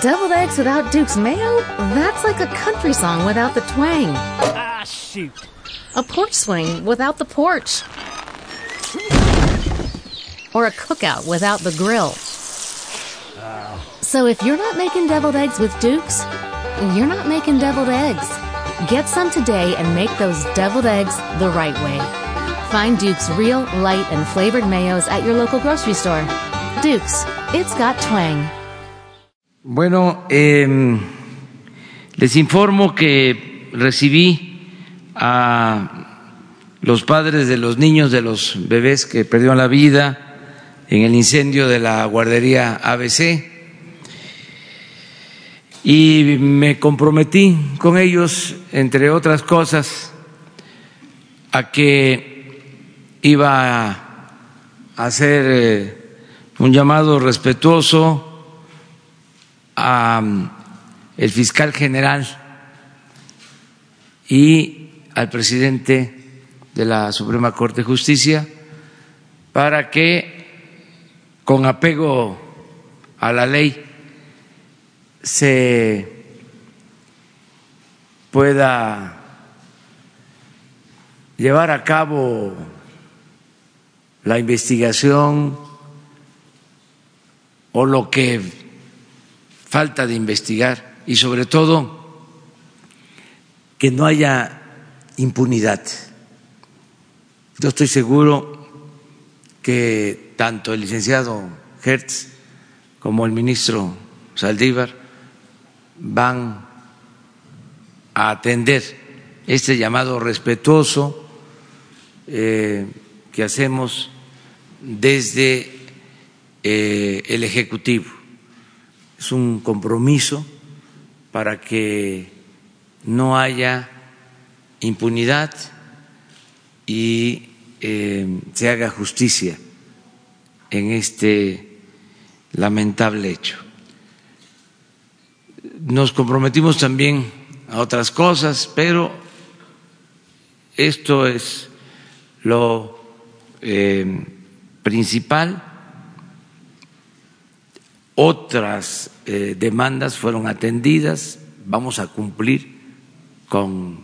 Deviled eggs without Duke's mayo? That's like a country song without the twang. Ah, shoot. A porch swing without the porch. Or a cookout without the grill. So if you're not making deviled eggs with Duke's, you're not making deviled eggs. Get some today and make those deviled eggs the right way. Find Duke's real, light, and flavored mayos at your local grocery store. Duke's, it's got twang. Bueno, eh, les informo que recibí a los padres de los niños, de los bebés que perdieron la vida en el incendio de la guardería ABC y me comprometí con ellos, entre otras cosas, a que iba a hacer eh, un llamado respetuoso al fiscal general y al presidente de la Suprema Corte de Justicia para que, con apego a la ley, se pueda llevar a cabo la investigación o lo que falta de investigar y sobre todo que no haya impunidad. Yo estoy seguro que tanto el licenciado Hertz como el ministro Saldívar van a atender este llamado respetuoso eh, que hacemos desde eh, el Ejecutivo. Es un compromiso para que no haya impunidad y eh, se haga justicia en este lamentable hecho nos comprometimos también a otras cosas, pero esto es lo eh, principal. Otras eh, demandas fueron atendidas, vamos a cumplir con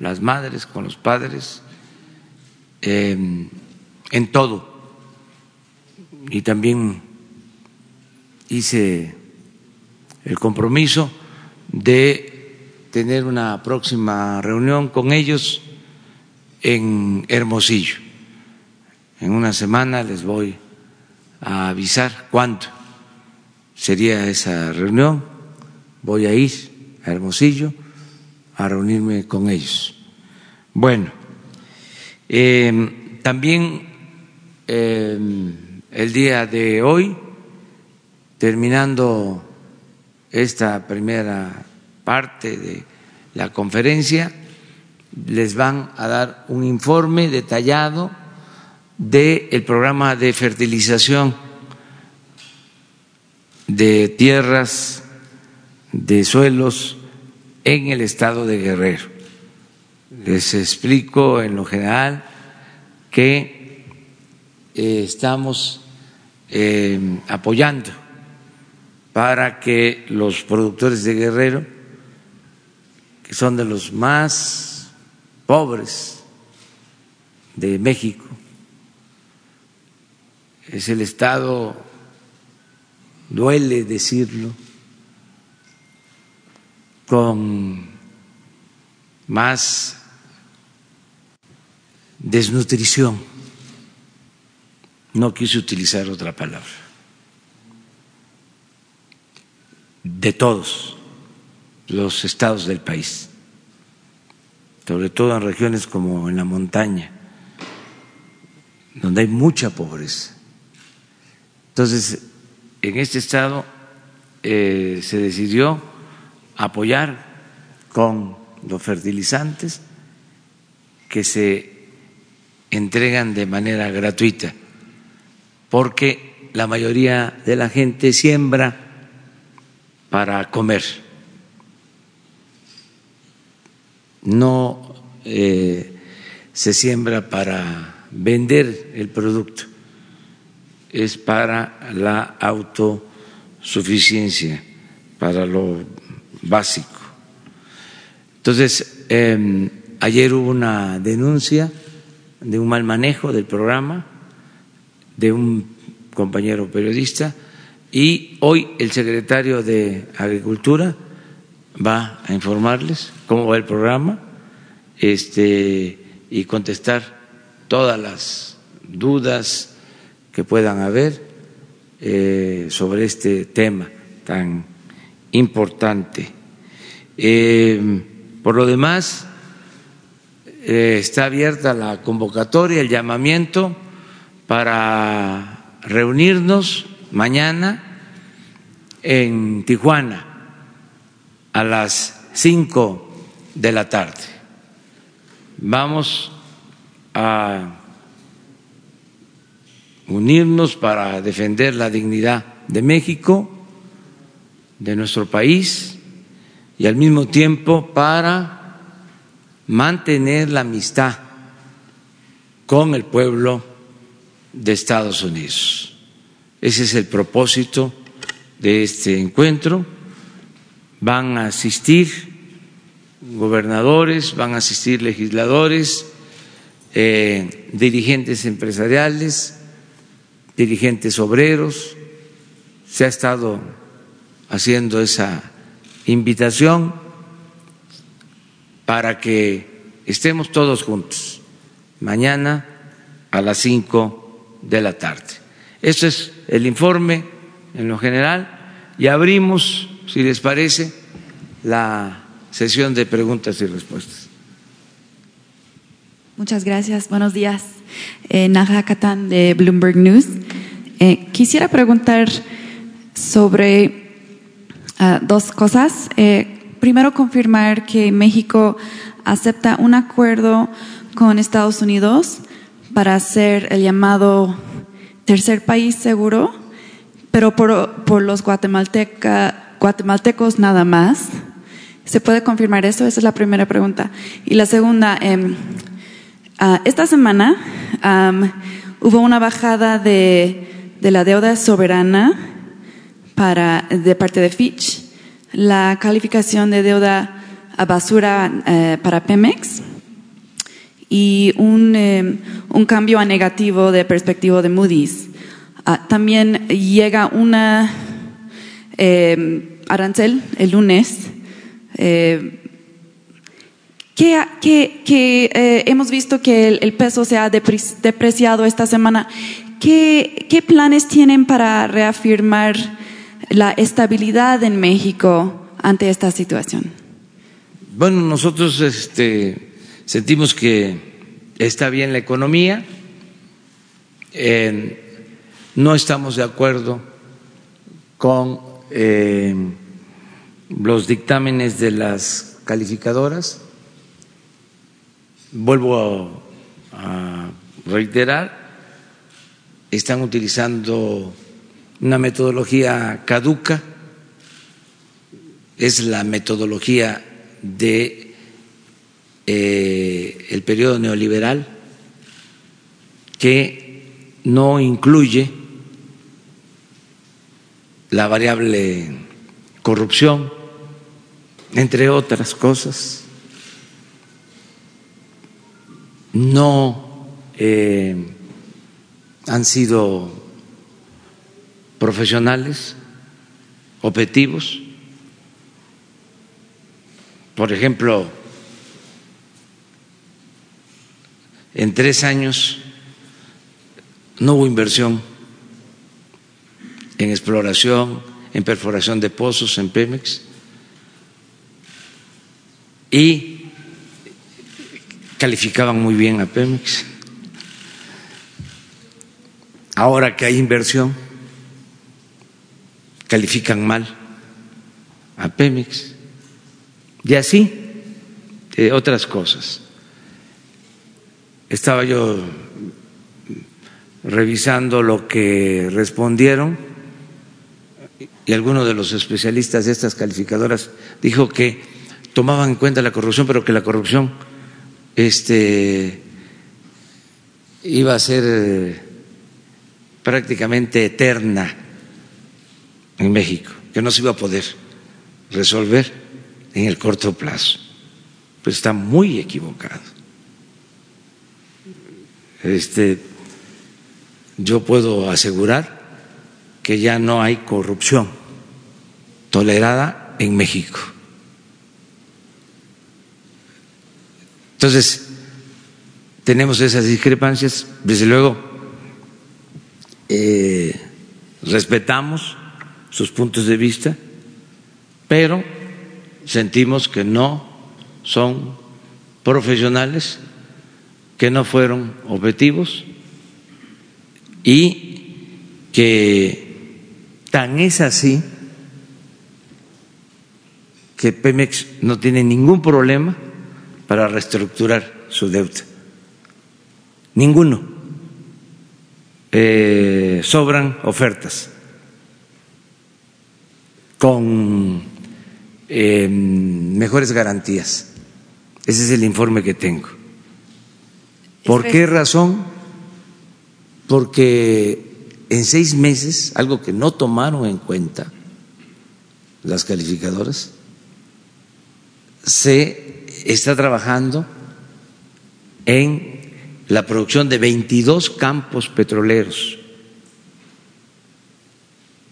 las madres, con los padres, eh, en todo. Y también hice el compromiso de tener una próxima reunión con ellos en Hermosillo. En una semana les voy a avisar cuándo sería esa reunión. Voy a ir a Hermosillo a reunirme con ellos. Bueno, eh, también eh, el día de hoy, terminando esta primera parte de la conferencia, les van a dar un informe detallado del programa de fertilización de tierras, de suelos en el estado de Guerrero. Les explico en lo general que eh, estamos eh, apoyando para que los productores de Guerrero, que son de los más pobres de México, es el Estado, duele decirlo, con más desnutrición. No quise utilizar otra palabra. de todos los estados del país, sobre todo en regiones como en la montaña, donde hay mucha pobreza. Entonces, en este estado eh, se decidió apoyar con los fertilizantes que se entregan de manera gratuita, porque la mayoría de la gente siembra para comer, no eh, se siembra para vender el producto, es para la autosuficiencia para lo básico. Entonces, em, ayer hubo una denuncia de un mal manejo del programa de un compañero periodista y hoy el secretario de Agricultura va a informarles cómo va el programa este, y contestar todas las dudas que puedan haber eh, sobre este tema tan importante. Eh, por lo demás, eh, está abierta la convocatoria, el llamamiento para reunirnos mañana en Tijuana a las cinco de la tarde. Vamos a unirnos para defender la dignidad de México, de nuestro país, y al mismo tiempo para mantener la amistad con el pueblo de Estados Unidos. Ese es el propósito de este encuentro. Van a asistir gobernadores, van a asistir legisladores, eh, dirigentes empresariales, dirigentes obreros, se ha estado haciendo esa invitación para que estemos todos juntos mañana a las cinco de la tarde. Este es el informe en lo general y abrimos, si les parece, la sesión de preguntas y respuestas. Muchas gracias. Buenos días. Eh, Naja Katan de Bloomberg News. Eh, quisiera preguntar sobre uh, dos cosas. Eh, primero, confirmar que México acepta un acuerdo con Estados Unidos para hacer el llamado tercer país seguro, pero por, los guatemaltecos nada más. ¿Se puede confirmar eso? Esa es la primera pregunta. Y la segunda, eh, uh, esta semana hubo una bajada de de la deuda soberana para, de parte de Fitch, la calificación de deuda a basura eh, para Pemex y un, eh, un, cambio a negativo de perspectiva de Moody's. Ah, también llega una eh, arancel el lunes que, que hemos visto que el, peso se ha depreciado esta semana. ¿Qué, planes tienen para reafirmar la estabilidad en México ante esta situación? Bueno, nosotros este, sentimos que está bien la economía, eh, no estamos de acuerdo con eh, los dictámenes de las calificadoras. Vuelvo a reiterar, están utilizando una metodología caduca, es la metodología de eh, el periodo neoliberal que no incluye la variable corrupción, entre otras cosas, no eh, han sido profesionales, objetivos. Por ejemplo, en tres años no hubo inversión en exploración, en perforación de pozos, en Pemex, y calificaban muy bien a Pemex. Ahora que hay inversión, califican mal a Pemex y así eh, otras cosas. Estaba yo revisando lo que respondieron y alguno de los especialistas de estas calificadoras dijo que tomaban en cuenta la corrupción, pero que la corrupción este, iba a ser prácticamente eterna en México, que no se iba a poder resolver en el corto plazo. Pues está muy equivocado. Este, yo puedo asegurar que ya no hay corrupción tolerada en México. Entonces, tenemos esas discrepancias, desde luego eh, respetamos sus puntos de vista, pero sentimos que no son profesionales, que no fueron objetivos y que tan es así que Pemex no tiene ningún problema para reestructurar su deuda. Ninguno. Eh, sobran ofertas con eh, mejores garantías. Ese es el informe que tengo. ¿Por qué razón? Porque en seis meses, algo que no tomaron en cuenta las calificadoras, se está trabajando en la producción de 22 campos petroleros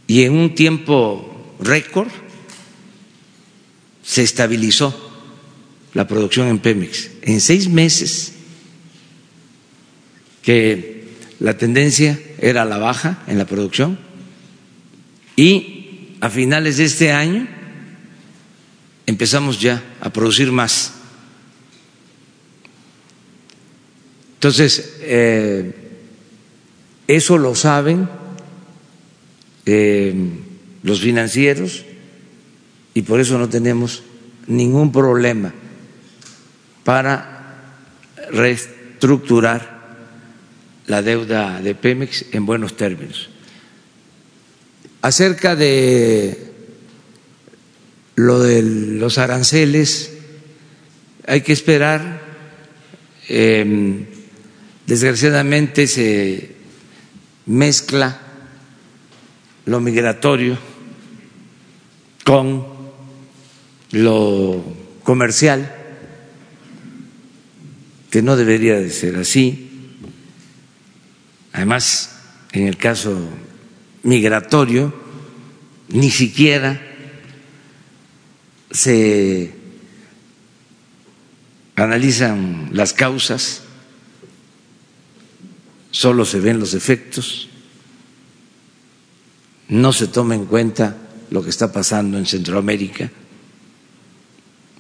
y en un tiempo récord se estabilizó la producción en Pemex. En seis meses que la tendencia era la baja en la producción y a finales de este año empezamos ya a producir más. Entonces, eh, eso lo saben eh, los financieros y por eso no tenemos ningún problema para reestructurar la deuda de Pemex en buenos términos. Acerca de lo de los aranceles, hay que esperar. Em, desgraciadamente se mezcla lo migratorio con lo comercial, que no debería de ser así. Además, en el caso migratorio, ni siquiera se analizan las causas, solo se ven los efectos, no se toma en cuenta lo que está pasando en Centroamérica,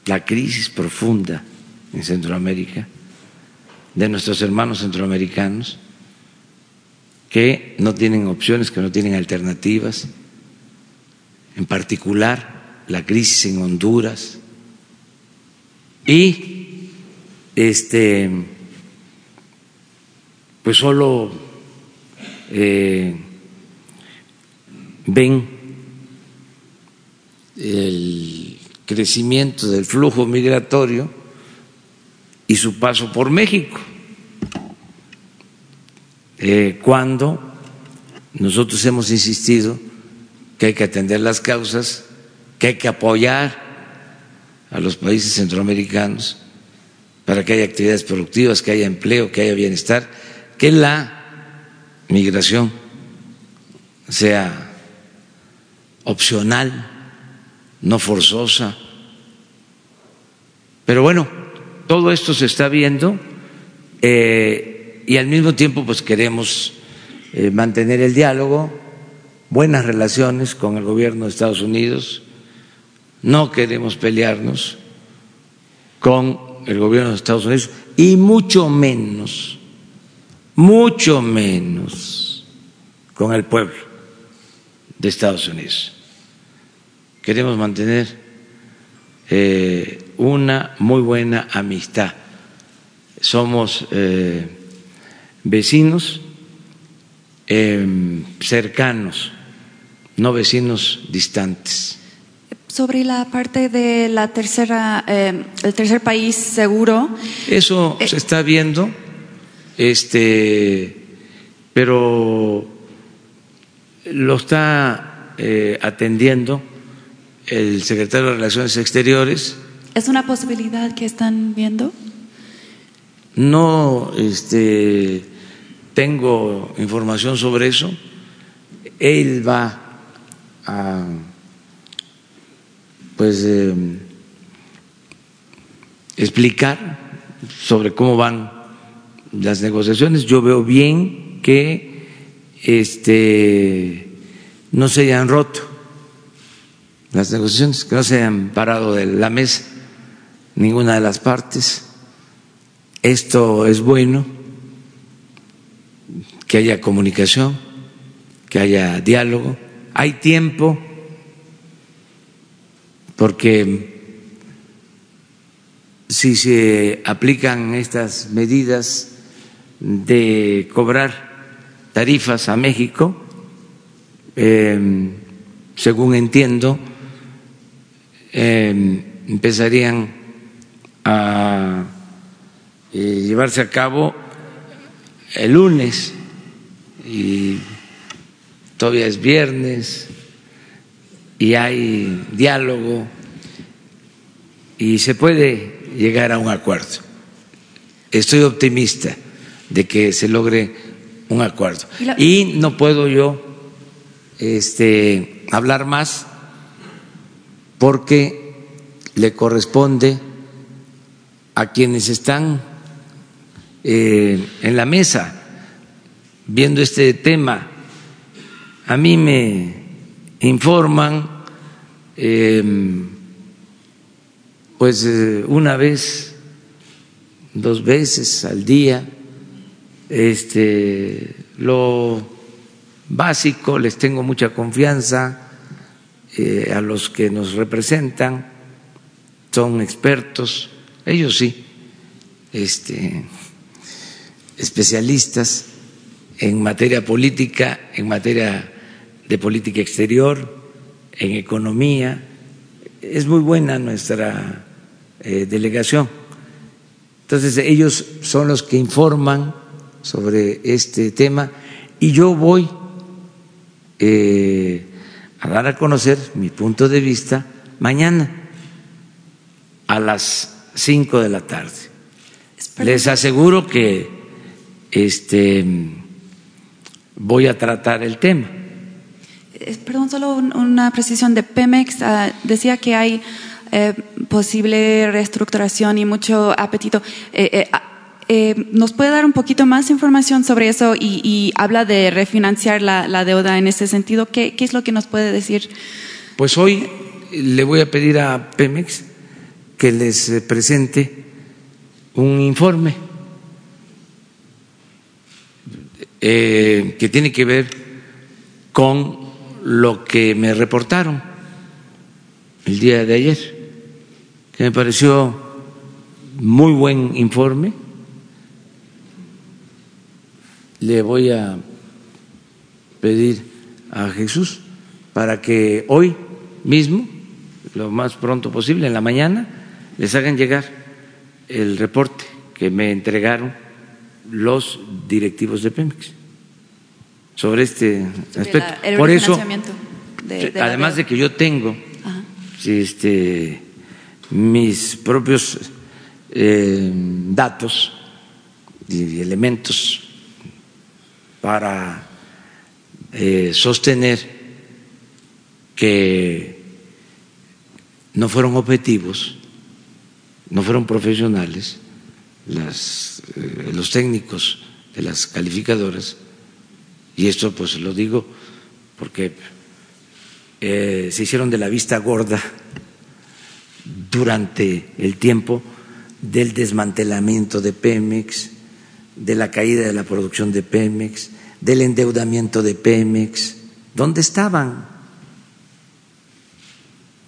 la crisis profunda en Centroamérica de nuestros hermanos centroamericanos que no tienen opciones, que no tienen alternativas, en particular la crisis en Honduras. Y este pues solo eh, ven el crecimiento del flujo migratorio y su paso por México. Eh, cuando nosotros hemos insistido que hay que atender las causas que hay que apoyar a los países centroamericanos para que haya actividades productivas, que haya empleo, que haya bienestar, que la migración sea opcional, no forzosa. Pero bueno, todo esto se está viendo eh, y al mismo tiempo pues queremos eh, mantener el diálogo, buenas relaciones con el gobierno de Estados Unidos, no queremos pelearnos con el gobierno de Estados Unidos y mucho menos, mucho menos con el pueblo de Estados Unidos. Queremos mantener eh, una muy buena amistad. Somos eh, vecinos eh, cercanos, no vecinos distantes sobre la parte de la tercera, eh, el tercer país seguro. Eso se está viendo, este, pero lo está eh, atendiendo el secretario de Relaciones Exteriores. ¿Es una posibilidad que están viendo? No este, tengo información sobre eso. Él va a pues eh, explicar sobre cómo van las negociaciones. Yo veo bien que este, no se hayan roto las negociaciones, que no se hayan parado de la mesa ninguna de las partes. Esto es bueno, que haya comunicación, que haya diálogo. Hay tiempo porque si se aplican estas medidas de cobrar tarifas a México, em, según entiendo, em, empezarían a eh, llevarse a cabo el lunes y todavía es viernes y hay diálogo y se puede llegar a un acuerdo. Estoy optimista de que se logre un acuerdo. Y, no puedo yo este, hablar más porque le corresponde a quienes están eh, en la mesa viendo este tema. A mí me informan em, pues eh, una vez, dos veces al día, este, lo básico, les tengo mucha confianza eh, a los que nos representan, son expertos, ellos sí, este, especialistas en materia política, en materia de política exterior, en economía. Es muy buena nuestra eh, delegación. Entonces ellos son los que informan sobre este tema y yo voy eh, a dar a conocer mi punto de vista mañana a las cinco de la tarde. Les aseguro que este voy a tratar el tema. Perdón, solo una precisión de Pemex. Ah, decía que hay eh, posible reestructuración y mucho apetito. Eh, ¿Nos puede dar un poquito más información sobre eso y, habla de refinanciar la, deuda en ese sentido? ¿Qué, es lo que nos puede decir? Pues hoy le voy a pedir a Pemex que les presente un informe que tiene que ver con lo que me reportaron el día de ayer, que me pareció muy buen informe. Le voy a pedir a Jesús para que hoy mismo, lo más pronto posible, en la mañana, les hagan llegar el reporte que me entregaron los directivos de Pemex sobre este aspecto. Por eso, además de que yo tengo este, mis propios eh, datos y elementos para eh, sostener que no fueron objetivos, no fueron profesionales eh, los técnicos de las calificadoras. Y esto pues lo digo porque eh, se hicieron de la vista gorda durante el tiempo del desmantelamiento de Pemex, de la caída de la producción de Pemex, del endeudamiento de Pemex. ¿Dónde estaban?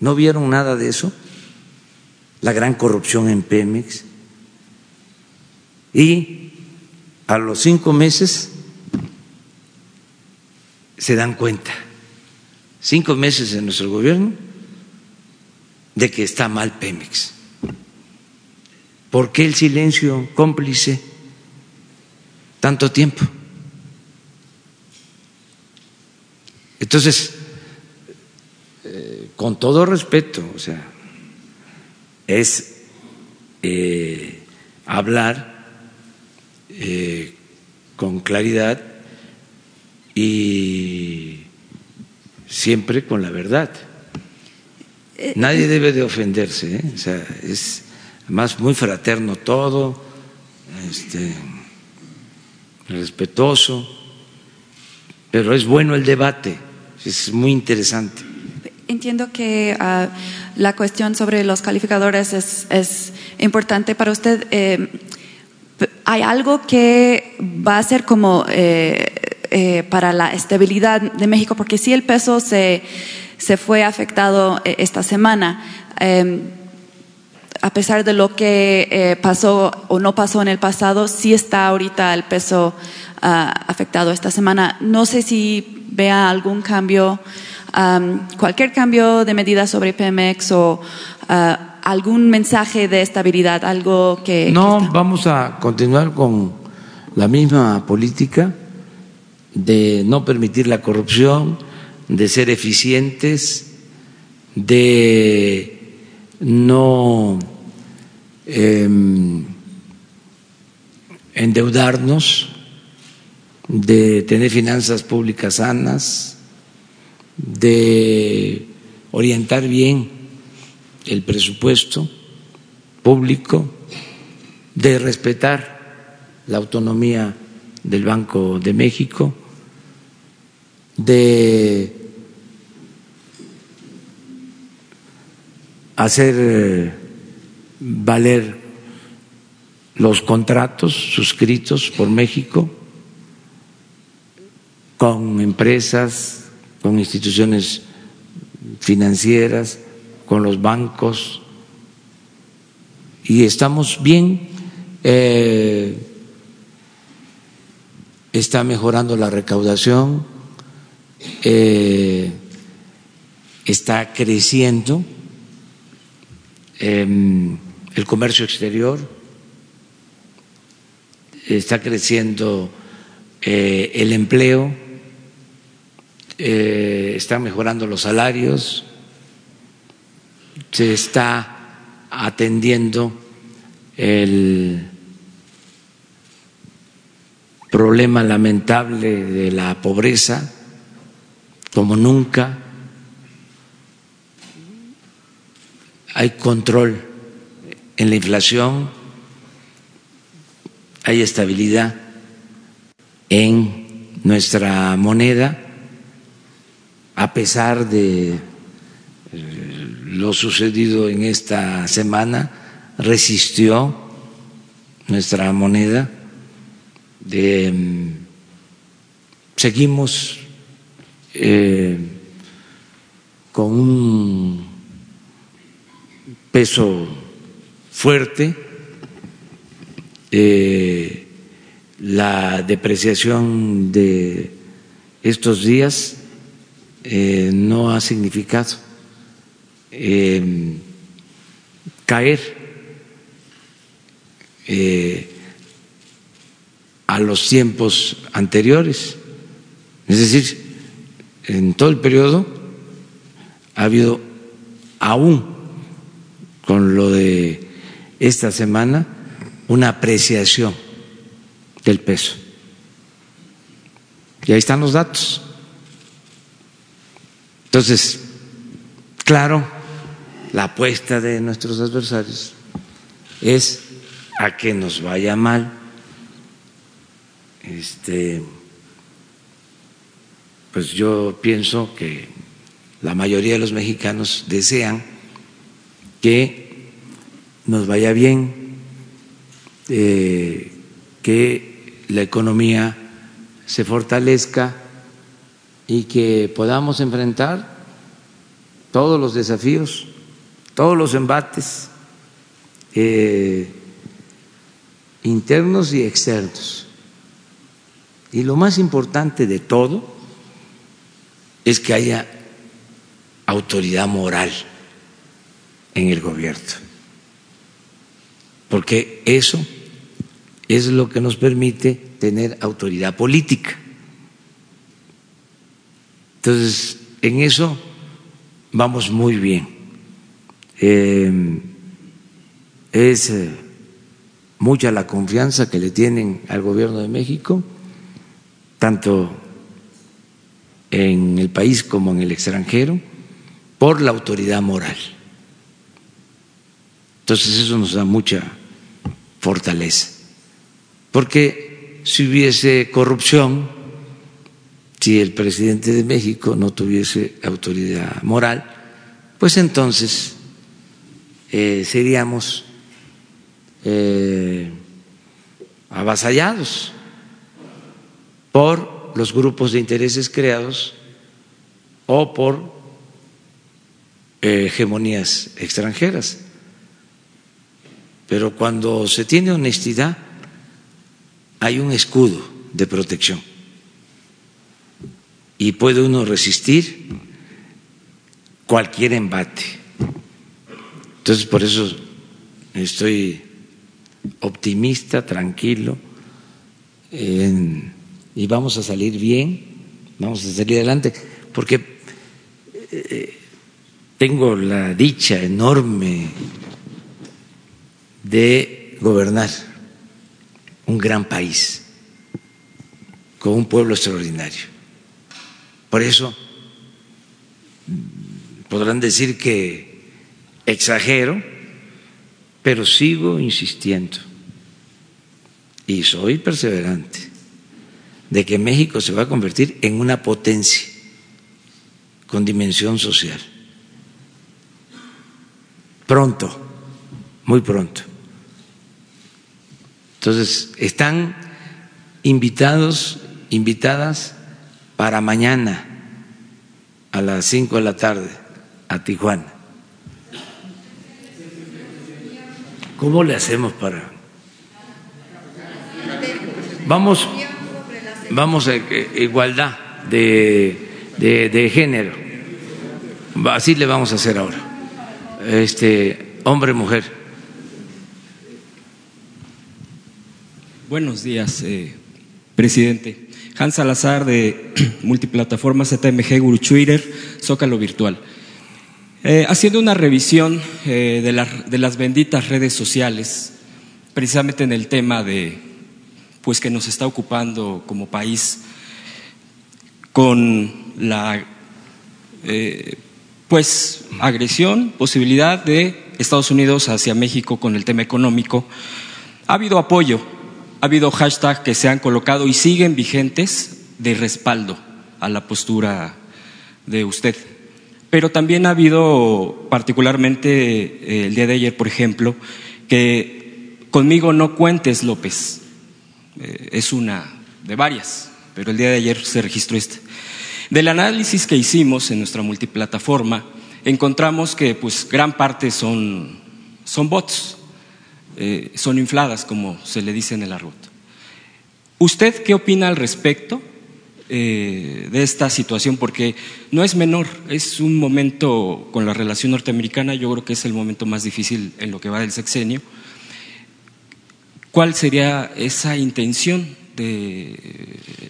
¿No vieron nada de eso? La gran corrupción en Pemex. Y a los cinco meses se dan cuenta, cinco meses en nuestro gobierno, de que está mal Pemex. ¿Por qué el silencio cómplice tanto tiempo? eh, con todo respeto, o sea, es eh, hablar eh, con claridad y siempre con la verdad. Nadie debe de ofenderse, o sea, es más muy fraterno todo, este, respetuoso, pero es bueno el debate, es muy interesante. Entiendo que uh, la cuestión sobre los calificadores es, es importante para usted. Eh, ¿Hay algo que va a ser como eh, eh, para la estabilidad de México? Porque si el peso se, se fue afectado eh, esta semana, eh, a pesar de lo que eh, pasó o no pasó en el pasado, sí está ahorita el peso uh, afectado esta semana. No sé si vea algún cambio um, cualquier cambio de medida sobre Pemex o uh, algún mensaje de estabilidad, algo que... No, que vamos a continuar con la misma política de no permitir la corrupción, de ser eficientes, de no eh, endeudarnos, de tener finanzas públicas sanas, de orientar bien el presupuesto público, de respetar la autonomía del Banco de México, de hacer valer los contratos suscritos por México con empresas, con instituciones financieras, con los bancos, y estamos bien. Eh, está mejorando la recaudación, eh, está creciendo eh, el comercio exterior, está creciendo eh, el empleo, eh, están mejorando los salarios, se está atendiendo el problema lamentable de la pobreza como nunca. Hay control en la inflación, hay estabilidad en nuestra moneda, a pesar de eh, lo sucedido en esta semana, resistió nuestra moneda. De, seguimos eh, con un peso fuerte, eh, la depreciación de estos días eh, no ha significado eh, caer a los tiempos anteriores. Es decir, en todo el periodo ha habido aún con lo de esta semana una apreciación del peso. Y ahí están los datos. Entonces, claro, la apuesta de nuestros adversarios es a que nos vaya mal. Este, pues yo pienso que la mayoría de los mexicanos desean que nos vaya bien, eh, que la economía se fortalezca y que podamos enfrentar todos los desafíos, todos los embates eh, internos y externos. Y lo más importante de todo es que haya autoridad moral en el gobierno, porque eso es lo que nos permite tener autoridad política. Entonces, en eso vamos muy bien. Eh, es eh, mucha la confianza que le tienen al gobierno de México, tanto en el país como en el extranjero, por la autoridad moral. Entonces eso nos da mucha fortaleza, porque si hubiese corrupción, si el presidente de México no tuviese autoridad moral, pues entonces eh, seríamos eh, avasallados por los grupos de intereses creados o por eh, hegemonías extranjeras. Pero cuando se tiene honestidad, hay un escudo de protección y puede uno resistir cualquier embate. Entonces, por eso estoy optimista, tranquilo, y vamos a salir bien, vamos a salir adelante, porque eh, tengo la dicha enorme de gobernar un gran país con un pueblo extraordinario. Por eso podrán decir que exagero, pero sigo insistiendo y soy perseverante de que México se va a convertir en una potencia con dimensión social. Pronto, muy pronto. Entonces, están invitados, invitadas para mañana a las cinco de la tarde a Tijuana. ¿Cómo le hacemos para.? Vamos, vamos a igualdad de, de, de género. Así le vamos a hacer ahora. Este, hombre, mujer. Buenos días, eh, presidente. Hans Salazar de multiplataforma ZMG Guru Twitter, Zócalo Virtual. Eh, haciendo una revisión eh, de, de, las benditas redes sociales, precisamente en el tema de, pues que nos está ocupando como país con la, pues, agresión, posibilidad de Estados Unidos hacia México con el tema económico, ha habido apoyo ha habido hashtags que se han colocado y siguen vigentes de respaldo a la postura de usted. Pero también ha habido, particularmente eh, el día de ayer, por ejemplo, que conmigo no cuentes López. Eh, es una de varias, pero el día de ayer se registró este. Del análisis que hicimos en nuestra multiplataforma, encontramos que pues gran parte son, son bots, eh, son infladas, como se le dice en el argot. ¿Usted qué opina al respecto eh, de esta situación? Porque no es menor, es un momento con la relación norteamericana, yo creo que es el momento más difícil en lo que va del sexenio. ¿Cuál sería esa intención de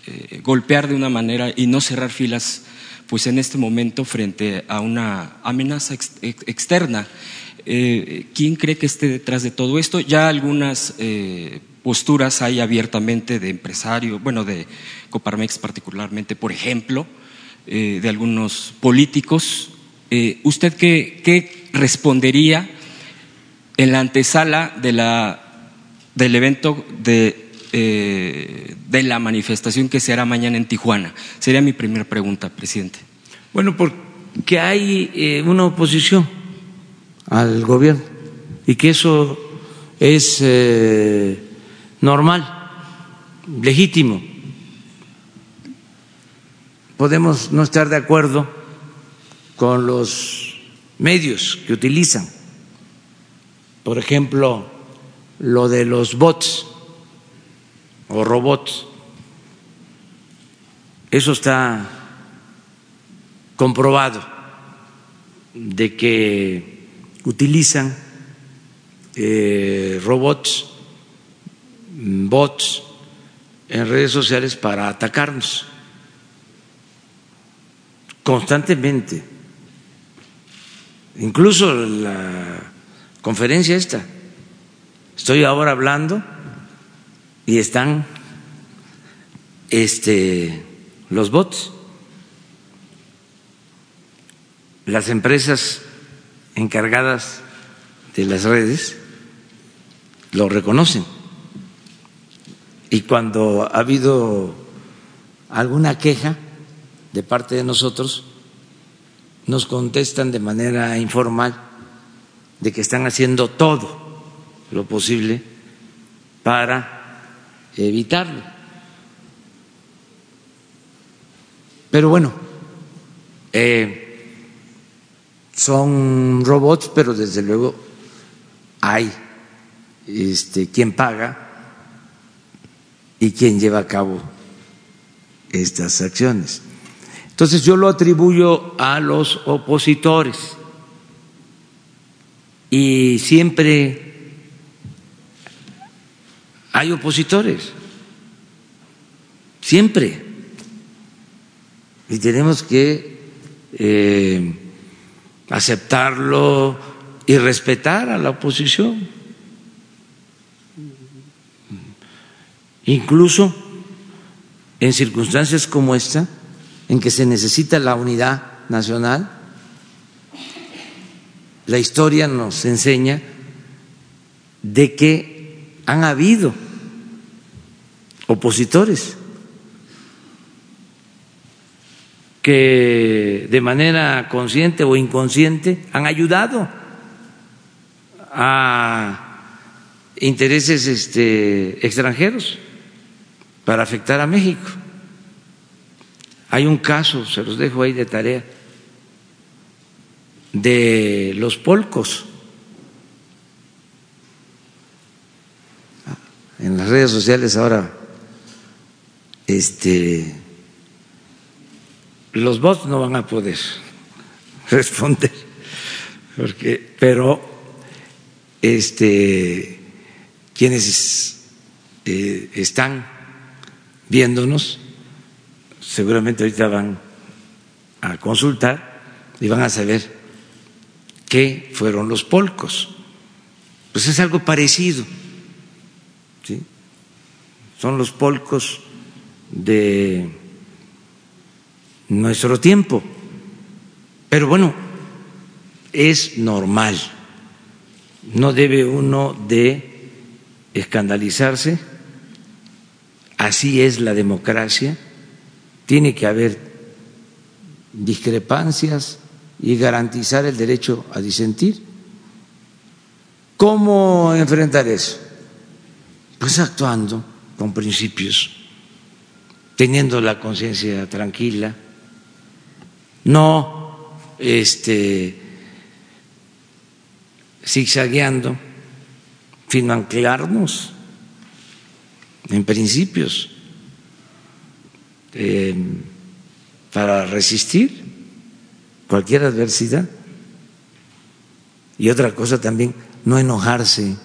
eh, golpear de una manera y no cerrar filas? Pues en este momento, frente a una amenaza externa eh, ¿Quién cree que esté detrás de todo esto? Ya algunas eh, posturas hay abiertamente de empresarios, bueno, de Coparmex particularmente, por ejemplo, eh, de algunos políticos. ¿Usted qué, respondería en la antesala de la, del evento de, de la manifestación que se hará mañana en Tijuana? Sería mi primera pregunta, presidente. Bueno, porque hay una oposición al gobierno y que eso es eh, normal, legítimo. Podemos no estar de acuerdo con los medios que utilizan, por ejemplo, lo de los bots o robots. Eso está comprobado de que utilizan eh, robots, bots en redes sociales para atacarnos constantemente. incluso la conferencia esta. Estoy ahora hablando y están este, los bots. Las empresas encargadas de las redes lo reconocen. Y cuando ha habido alguna queja de parte de nosotros, nos contestan de manera informal de que están haciendo todo lo posible para evitarlo. Pero bueno, eh, son robots, pero desde luego hay este, quien paga y quien lleva a cabo estas acciones. Entonces yo lo atribuyo a los opositores y siempre hay opositores, siempre. Y tenemos que eh, aceptarlo y respetar a la oposición. Incluso en circunstancias como esta, en que se necesita la unidad nacional, la historia nos enseña de que han habido opositores que de manera consciente o inconsciente han ayudado a intereses este, extranjeros para afectar a México. Hay un caso, se los dejo ahí de tarea, de los polcos. En las redes sociales ahora este, los bots no van a poder responder, porque, pero este, quienes eh, están viéndonos, seguramente ahorita van a consultar y van a saber qué fueron los polcos. Pues es algo parecido. ¿sí? Son los polcos de nuestro tiempo. Pero bueno, es normal, no debe uno de escandalizarse, así es la democracia, tiene que haber discrepancias y garantizar el derecho a disentir. ¿Cómo enfrentar eso? Pues actuando con principios teniendo la conciencia tranquila, no este, zigzagueando, sino anclarnos en principios eh, para resistir cualquier adversidad. Y otra cosa también, no enojarse.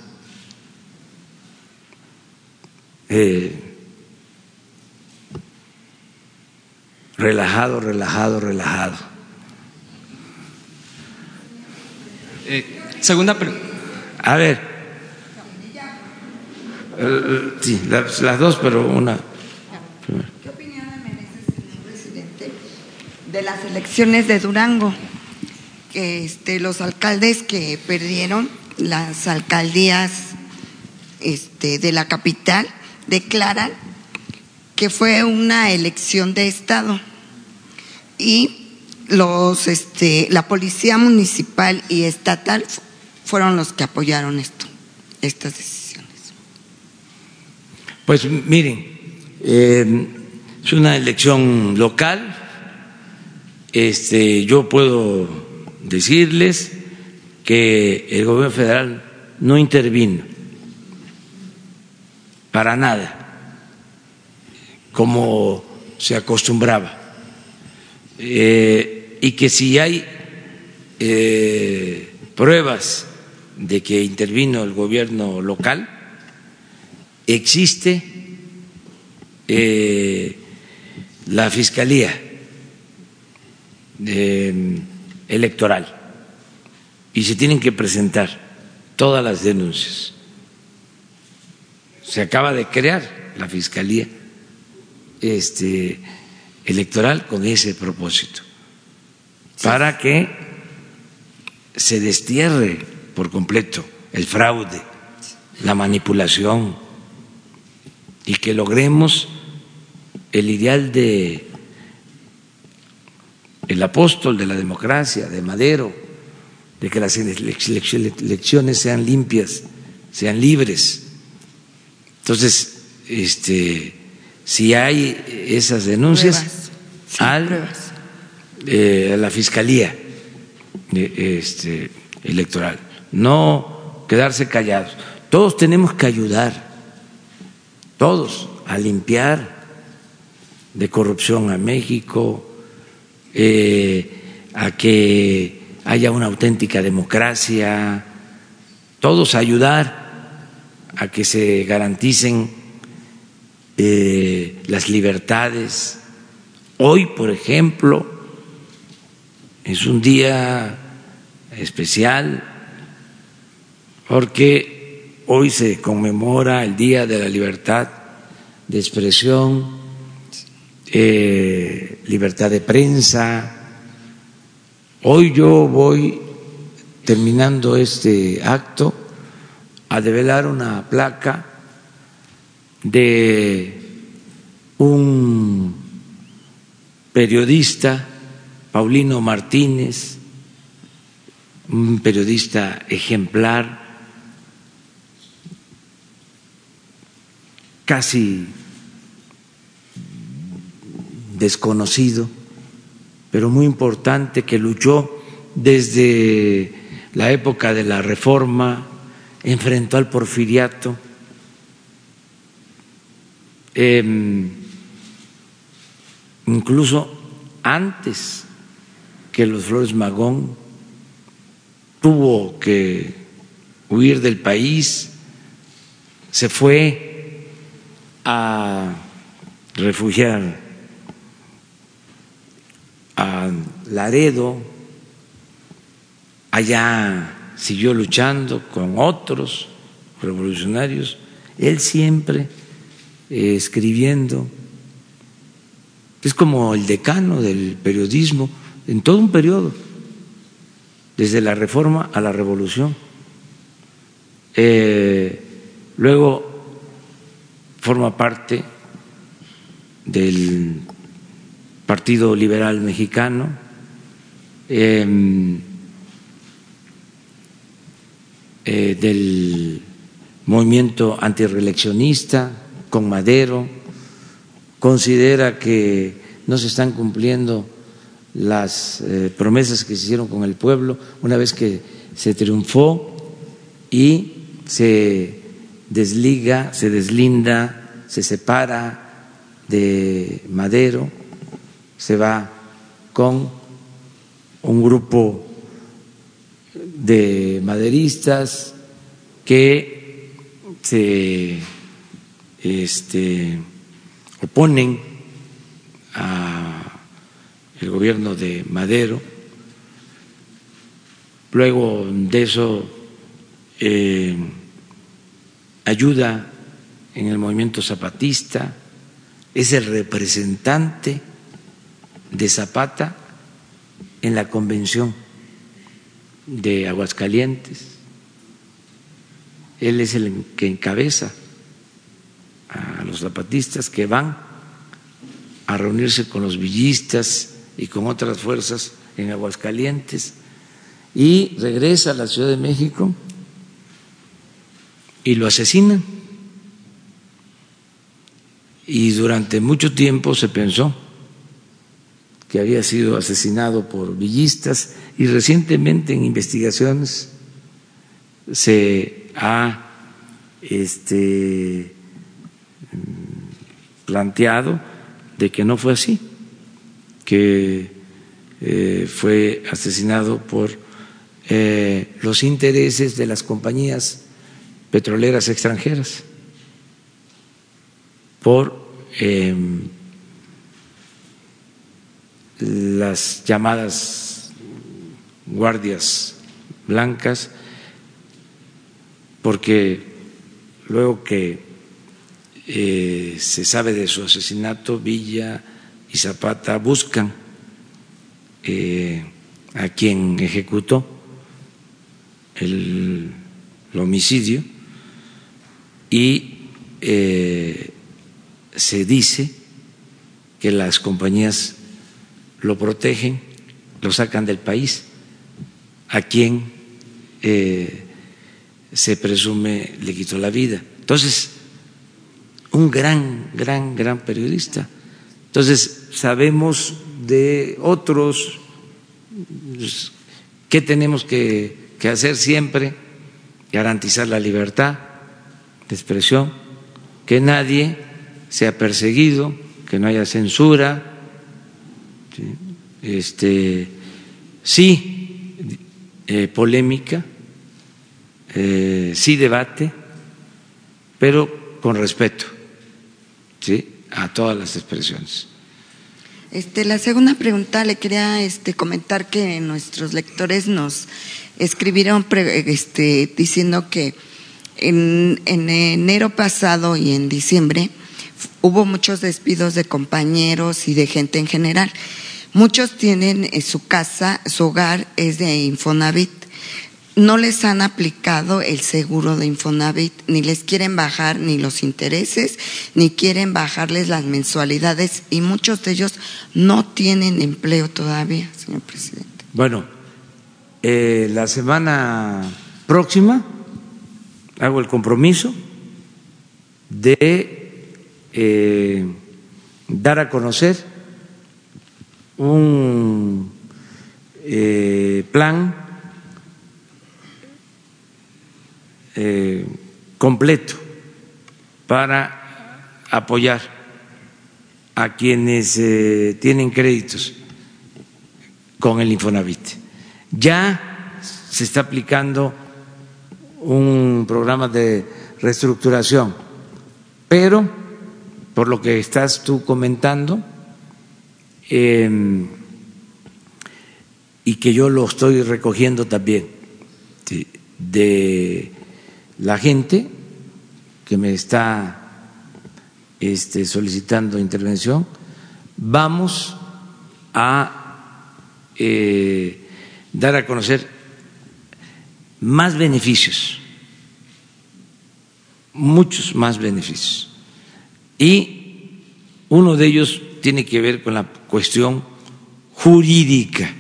Eh, relajado, relajado, relajado. Eh, segunda pregunta. A ver. Eh, sí, las, las, dos, pero una. ¿Qué opinión le merece, señor presidente, de las elecciones de Durango? Que este, los alcaldes que perdieron las alcaldías este, de la capital declaran que fue una elección de Estado y los, este, la policía municipal y estatal fueron los que apoyaron esto, estas decisiones. Pues miren, eh, es una elección local. Este, yo puedo decirles que el gobierno federal no intervino para nada como se acostumbraba. Eh, y que si hay eh, pruebas de que intervino el gobierno local, existe eh, la Fiscalía Electoral y se tienen que presentar todas las denuncias. Se acaba de crear la Fiscalía este, Electoral con ese propósito, para que se destierre por completo el fraude, la manipulación y que logremos el ideal de el apóstol de la democracia, de Madero, de que las elecciones sean limpias, sean libres. Entonces, este, si hay esas denuncias, al, eh, a la fiscalía este, electoral, no quedarse callados. Todos tenemos que ayudar, todos, a limpiar de corrupción a México, eh, a que haya una auténtica democracia, todos ayudar a que se garanticen eh, las libertades. Hoy, por ejemplo, es un día especial porque hoy se conmemora el Día de la Libertad de Expresión, eh, libertad de prensa. Hoy yo voy, terminando este acto, a develar una placa de un periodista, Paulino Martínez, un periodista ejemplar, casi desconocido, pero muy importante, que luchó desde la época de la Reforma, enfrentó al porfiriato, em, incluso antes que los Flores Magón, tuvo que huir del país, se fue a refugiar a Laredo, allá siguió luchando con otros revolucionarios, él siempre eh, escribiendo, es como el decano del periodismo en todo un periodo, desde la reforma a la revolución. Eh, luego forma parte del Partido Liberal Mexicano, em, eh, del movimiento antireeleccionista con Madero, considera que no se están cumpliendo las eh, promesas que se hicieron con el pueblo una vez que se triunfó y se desliga, se deslinda, se separa de Madero se va con un grupo de maderistas que se este, oponen al gobierno de Madero. Luego de eso eh, ayuda en el movimiento zapatista, es el representante de Zapata en la convención de Aguascalientes. Él es el que encabeza a los zapatistas que van a reunirse con los villistas y con otras fuerzas en Aguascalientes y regresa a la Ciudad de México y lo asesinan. Y durante mucho tiempo se pensó que había sido asesinado por villistas y recientemente en investigaciones se ha este, planteado de que no fue así, que eh, fue asesinado por eh, los intereses de las compañías petroleras extranjeras, por em, las llamadas guardias blancas, porque luego que eh, se sabe de su asesinato, Villa y Zapata buscan eh, a quien ejecutó el, homicidio y eh, se dice que las compañías lo protegen, lo sacan del país, a quien se presume le quitó la vida. Entonces, un gran, gran, gran periodista. Entonces, sabemos de otros, pues, ¿qué tenemos que, que hacer siempre? Garantizar la libertad de expresión, que nadie sea perseguido, que no haya censura, este, sí eh, polémica, eh, sí debate, pero con respeto ¿sí? a todas las expresiones. Este, la segunda pregunta le quería este, comentar que nuestros lectores nos escribieron este, diciendo que en, en enero pasado y en diciembre hubo muchos despidos de compañeros y de gente en general. Muchos tienen eh, su casa, su hogar es de Infonavit. No les han aplicado el seguro de Infonavit, ni les quieren bajar ni los intereses, ni quieren bajarles las mensualidades, y muchos de ellos no tienen empleo todavía, señor presidente. Bueno, eh, la semana próxima hago el compromiso de eh, dar a conocer un eh, plan eh, completo para apoyar a quienes tienen créditos con el Infonavit. Ya se está aplicando un programa de reestructuración, pero por lo que estás tú comentando em, y que yo lo estoy recogiendo también de la gente que me está este, solicitando intervención, vamos a eh, dar a conocer más beneficios, muchos más beneficios y uno de ellos tiene que ver con la cuestión jurídica.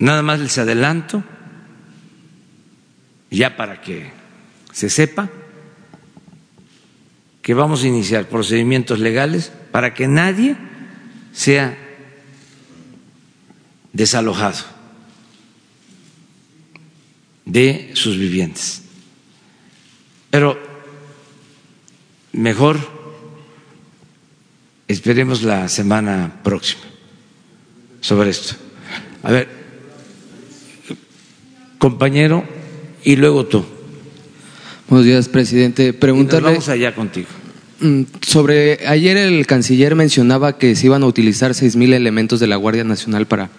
Nada más les adelanto, ya para que se sepa, que vamos a iniciar procedimientos legales para que nadie sea desalojado de sus viviendas. Pero mejor esperemos la semana próxima sobre esto. A ver, compañero, y luego tú. Buenos días, presidente. Preguntarle. vamos allá contigo. Mm, sobre ayer el canciller mencionaba que se iban a utilizar seis mil elementos de la Guardia Nacional para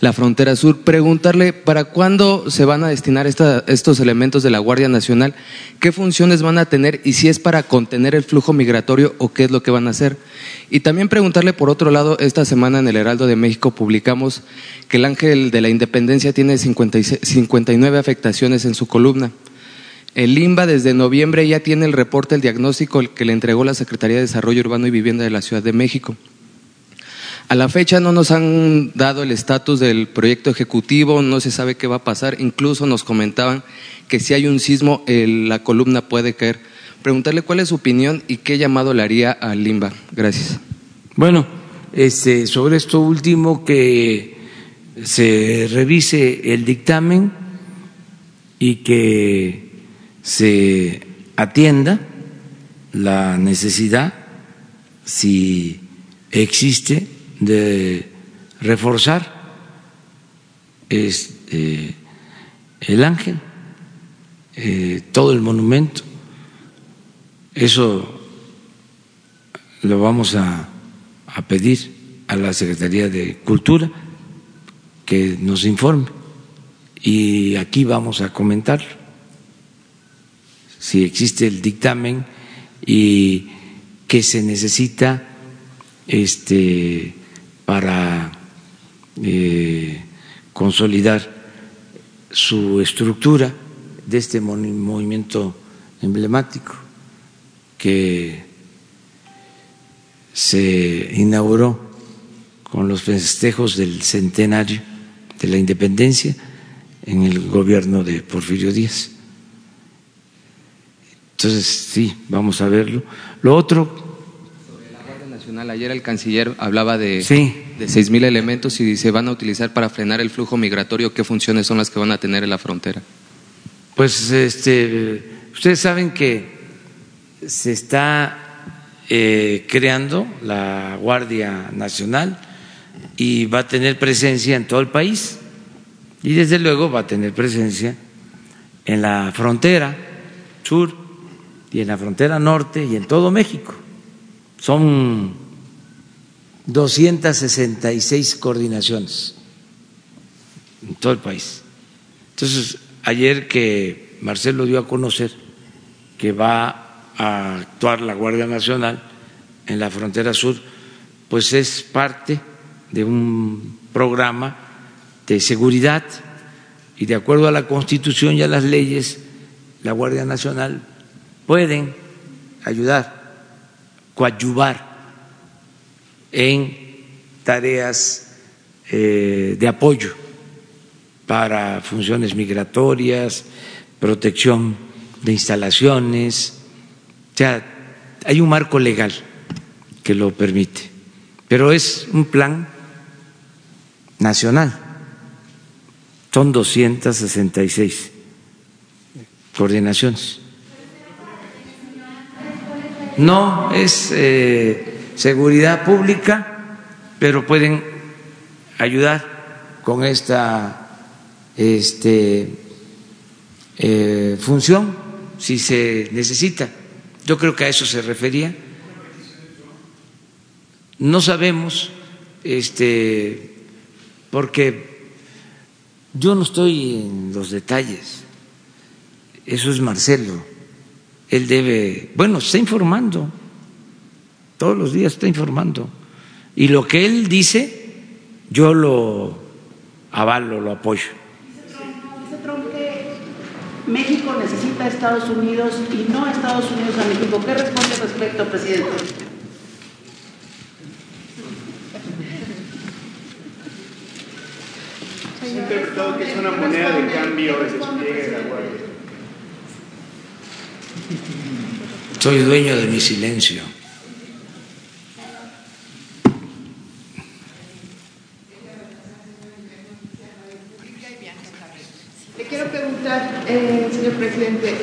la frontera sur. Preguntarle para cuándo se van a destinar estos elementos de la Guardia Nacional, qué funciones van a tener y si es para contener el flujo migratorio o qué es lo que van a hacer. Y también preguntarle, por otro lado, esta semana en el Heraldo de México publicamos que el Ángel de la Independencia tiene 59 afectaciones en su columna. El LIMBA desde noviembre ya tiene el reporte, el diagnóstico que le entregó la Secretaría de Desarrollo Urbano y Vivienda de la Ciudad de México. A la fecha no nos han dado el estatus del proyecto ejecutivo, no se sabe qué va a pasar, incluso nos comentaban que si hay un sismo la columna puede caer. Preguntarle cuál es su opinión y qué llamado le haría a Limba. Gracias. Bueno, este, sobre esto último, que se revise el dictamen y que se atienda la necesidad, si existe, de reforzar este, el ángel, eh, todo el monumento. Eso lo vamos a, a pedir a la Secretaría de Cultura que nos informe y aquí vamos a comentar si existe el dictamen y que se necesita este para eh, consolidar su estructura de este movimiento emblemático que se inauguró con los festejos del centenario de la independencia en el gobierno de Porfirio Díaz. Entonces, sí, vamos a verlo. Lo otro... Nacional, ayer el canciller hablaba de, de seis mil elementos y se van a utilizar para frenar el flujo migratorio. ¿Qué funciones son las que van a tener en la frontera? Pues este, ustedes saben que se está eh, creando la Guardia Nacional y va a tener presencia en todo el país y desde luego va a tener presencia en la frontera sur y en la frontera norte y en todo México. Son 266 coordinaciones en todo el país. Entonces, ayer que Marcelo dio a conocer que va a actuar la Guardia Nacional en la frontera sur, pues es parte de un programa de seguridad y de acuerdo a la Constitución y a las leyes, la Guardia Nacional pueden ayudar, coadyuvar en tareas eh, de apoyo para funciones migratorias, protección de instalaciones, o sea, hay un marco legal que lo permite, pero es un plan nacional, son 266 coordinaciones. No es eh, seguridad pública, pero pueden ayudar con esta este, eh, función si se necesita. Yo creo que a eso se refería. No sabemos, este, porque yo no estoy en los detalles. Eso es Marcelo. Él debe, bueno, está informando. Todos los días está informando. Y lo que él dice, yo lo avalo, lo apoyo. México necesita a Estados Unidos y no a Estados Unidos a México. ¿Qué responde al respecto, presidente? Se ha interpretado que es una moneda de cambio el despliegue de la Guardia. Soy dueño de mi silencio. Le quiero preguntar, eh, señor presidente,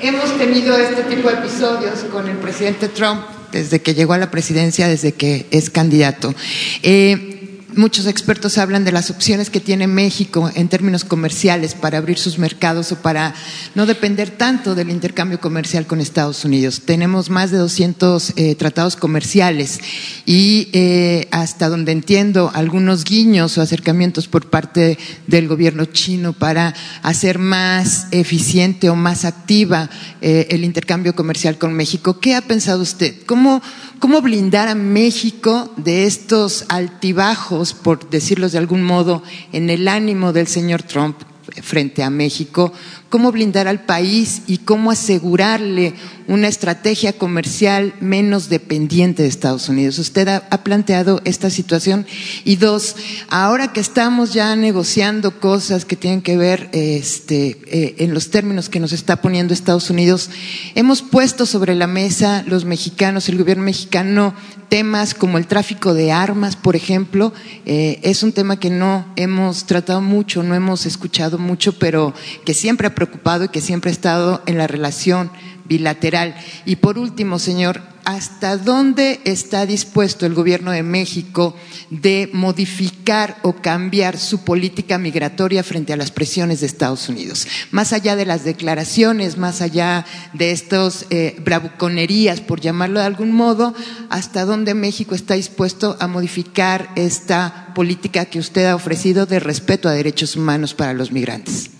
hemos tenido este tipo de episodios con el presidente Trump desde que llegó a la presidencia, desde que es candidato. Eh, muchos expertos hablan de las opciones que tiene México en términos comerciales para abrir sus mercados o para no depender tanto del intercambio comercial con Estados Unidos. Tenemos más de 200 eh, tratados comerciales y eh, hasta donde entiendo algunos guiños o acercamientos por parte del gobierno chino para hacer más eficiente o más activa eh, el intercambio comercial con México. ¿Qué ha pensado usted? ¿Cómo, cómo blindar a México de estos altibajos, por decirlos de algún modo, en el ánimo del señor Trump frente a México? ¿Cómo blindar al país y cómo asegurarle una estrategia comercial menos dependiente de Estados Unidos? Usted ha, planteado esta situación. Y dos, ahora que estamos ya negociando cosas que tienen que ver este, eh, en los términos que nos está poniendo Estados Unidos, hemos puesto sobre la mesa los mexicanos, el gobierno mexicano, temas como el tráfico de armas, por ejemplo. Eh, es un tema que no hemos tratado mucho, no hemos escuchado mucho, pero que siempre ha preocupado y que siempre ha estado en la relación bilateral. Y por último, señor, ¿hasta dónde está dispuesto el gobierno de México de modificar o cambiar su política migratoria frente a las presiones de Estados Unidos? Más allá de las declaraciones, más allá de estos eh, bravuconerías, por llamarlo de algún modo, ¿hasta dónde México está dispuesto a modificar esta política que usted ha ofrecido de respeto a derechos humanos para los migrantes?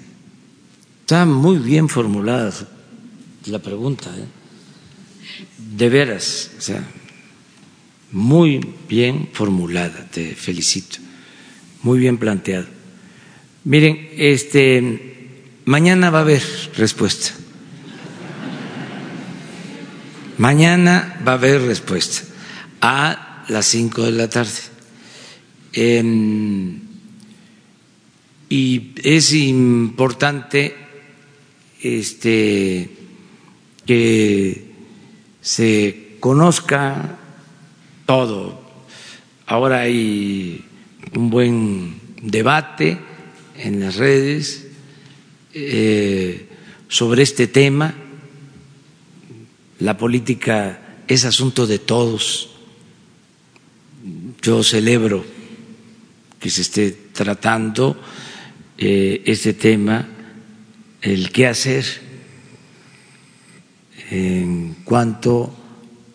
Está muy bien formulada la pregunta. ¿eh? De veras, o sea, muy bien formulada, te felicito, muy bien planteado. Miren, este, mañana va a haber respuesta. Mañana va a haber respuesta a las cinco de la tarde. y es importante este, que se conozca todo. Ahora hay un buen debate en las redes eh, sobre este tema. La política es asunto de todos. Yo celebro que se esté tratando eh, este tema, el qué hacer en cuanto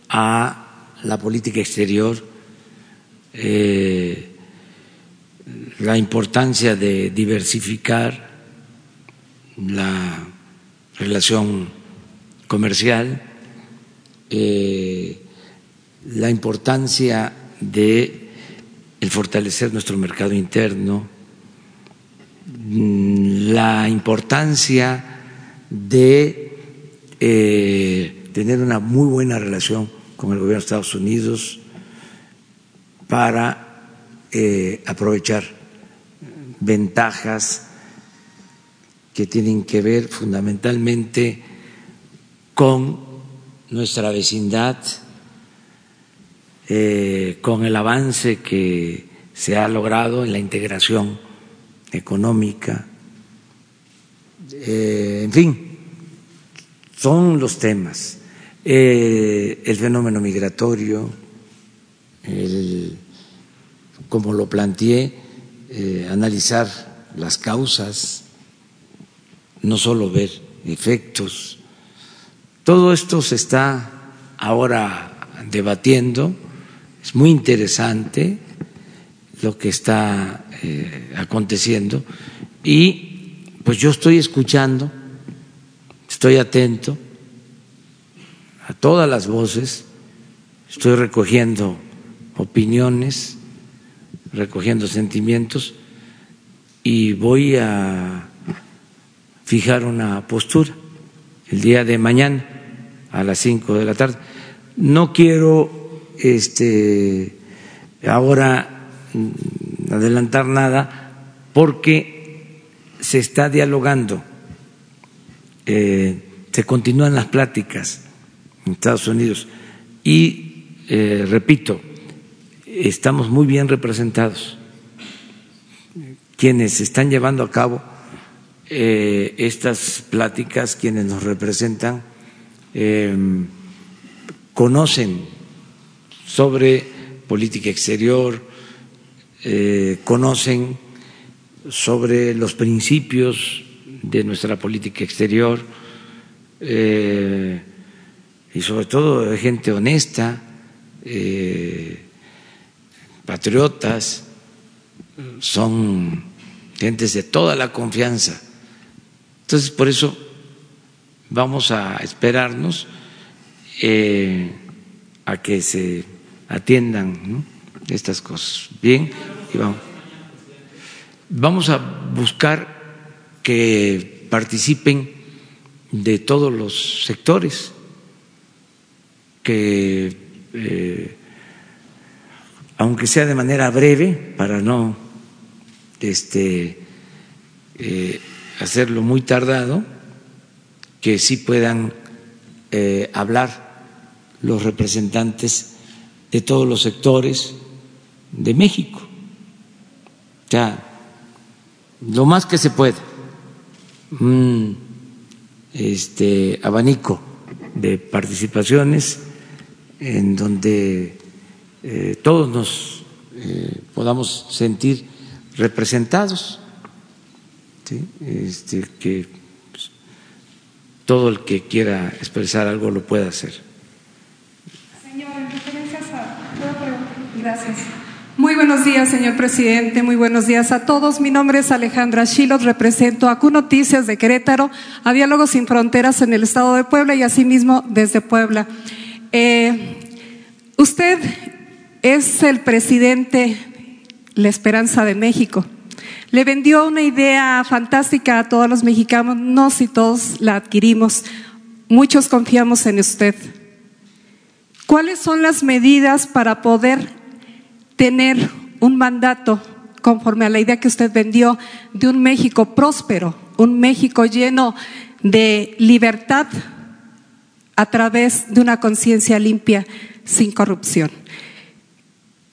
a la política exterior, eh, la importancia de diversificar la relación comercial, eh, la importancia de el fortalecer nuestro mercado interno, la importancia de eh, tener una muy buena relación con el gobierno de Estados Unidos para eh, aprovechar ventajas que tienen que ver fundamentalmente con nuestra vecindad, eh, con el avance que se ha logrado en la integración económica, en fin, son los temas. Eh, el fenómeno migratorio, como lo planteé, eh, analizar las causas, no solo ver efectos. Todo esto se está ahora debatiendo, es muy interesante lo que está eh, aconteciendo y pues yo estoy escuchando Estoy atento a todas las voces, estoy recogiendo opiniones, recogiendo sentimientos y voy a fijar una postura el día de mañana a las cinco de la tarde. No quiero este ahora adelantar nada porque se está dialogando eh, se continúan las pláticas en Estados Unidos y, eh, repito, estamos muy bien representados. Quienes están llevando a cabo eh, estas pláticas, quienes nos representan, conocen sobre política exterior, conocen sobre los principios de nuestra política exterior eh, y sobre todo gente honesta, eh, patriotas, son gentes de toda la confianza. Entonces, por eso vamos a esperarnos eh, a que se atiendan estas cosas. Bien, vamos. Vamos a buscar que participen de todos los sectores, que eh, aunque sea de manera breve, para no este, eh, hacerlo muy tardado, que sí puedan eh, hablar los representantes de todos los sectores de México. Ya, lo más que se pueda un este, abanico de participaciones en donde eh, todos nos eh, podamos sentir representados, este, que pues, todo el que quiera expresar algo lo pueda hacer. Señor, en referencia a... Gracias. Muy buenos días, señor presidente. Muy buenos días a todos. Mi nombre es Alejandra Shilot. Represento a Q Noticias de Querétaro, a Diálogos Sin Fronteras en el Estado de Puebla y asimismo desde Puebla. Eh, usted es el presidente, la esperanza de México. Le vendió una idea fantástica a todos los mexicanos, no si todos la adquirimos. Muchos confiamos en usted. ¿Cuáles son las medidas para poder tener un mandato conforme a la idea que usted vendió de un México próspero, un México lleno de libertad a través de una conciencia limpia sin corrupción.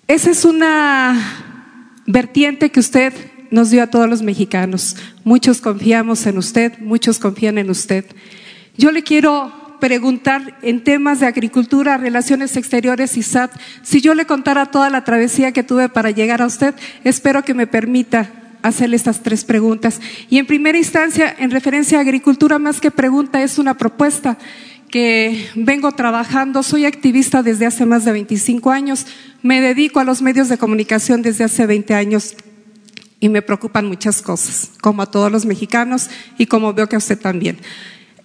Esa es una vertiente que usted nos dio a todos los mexicanos. Muchos confiamos en usted, muchos confían en usted. Yo le quiero preguntar en temas de agricultura, relaciones exteriores y SAT. Si yo le contara toda la travesía que tuve para llegar a usted, espero que me permita hacerle estas tres preguntas. Y en primera instancia, en referencia a agricultura, más que pregunta, es una propuesta que vengo trabajando. Soy activista desde hace más de 25 años. Me dedico a los medios de comunicación desde hace 20 años y me preocupan muchas cosas, como a todos los mexicanos y como veo que a usted también.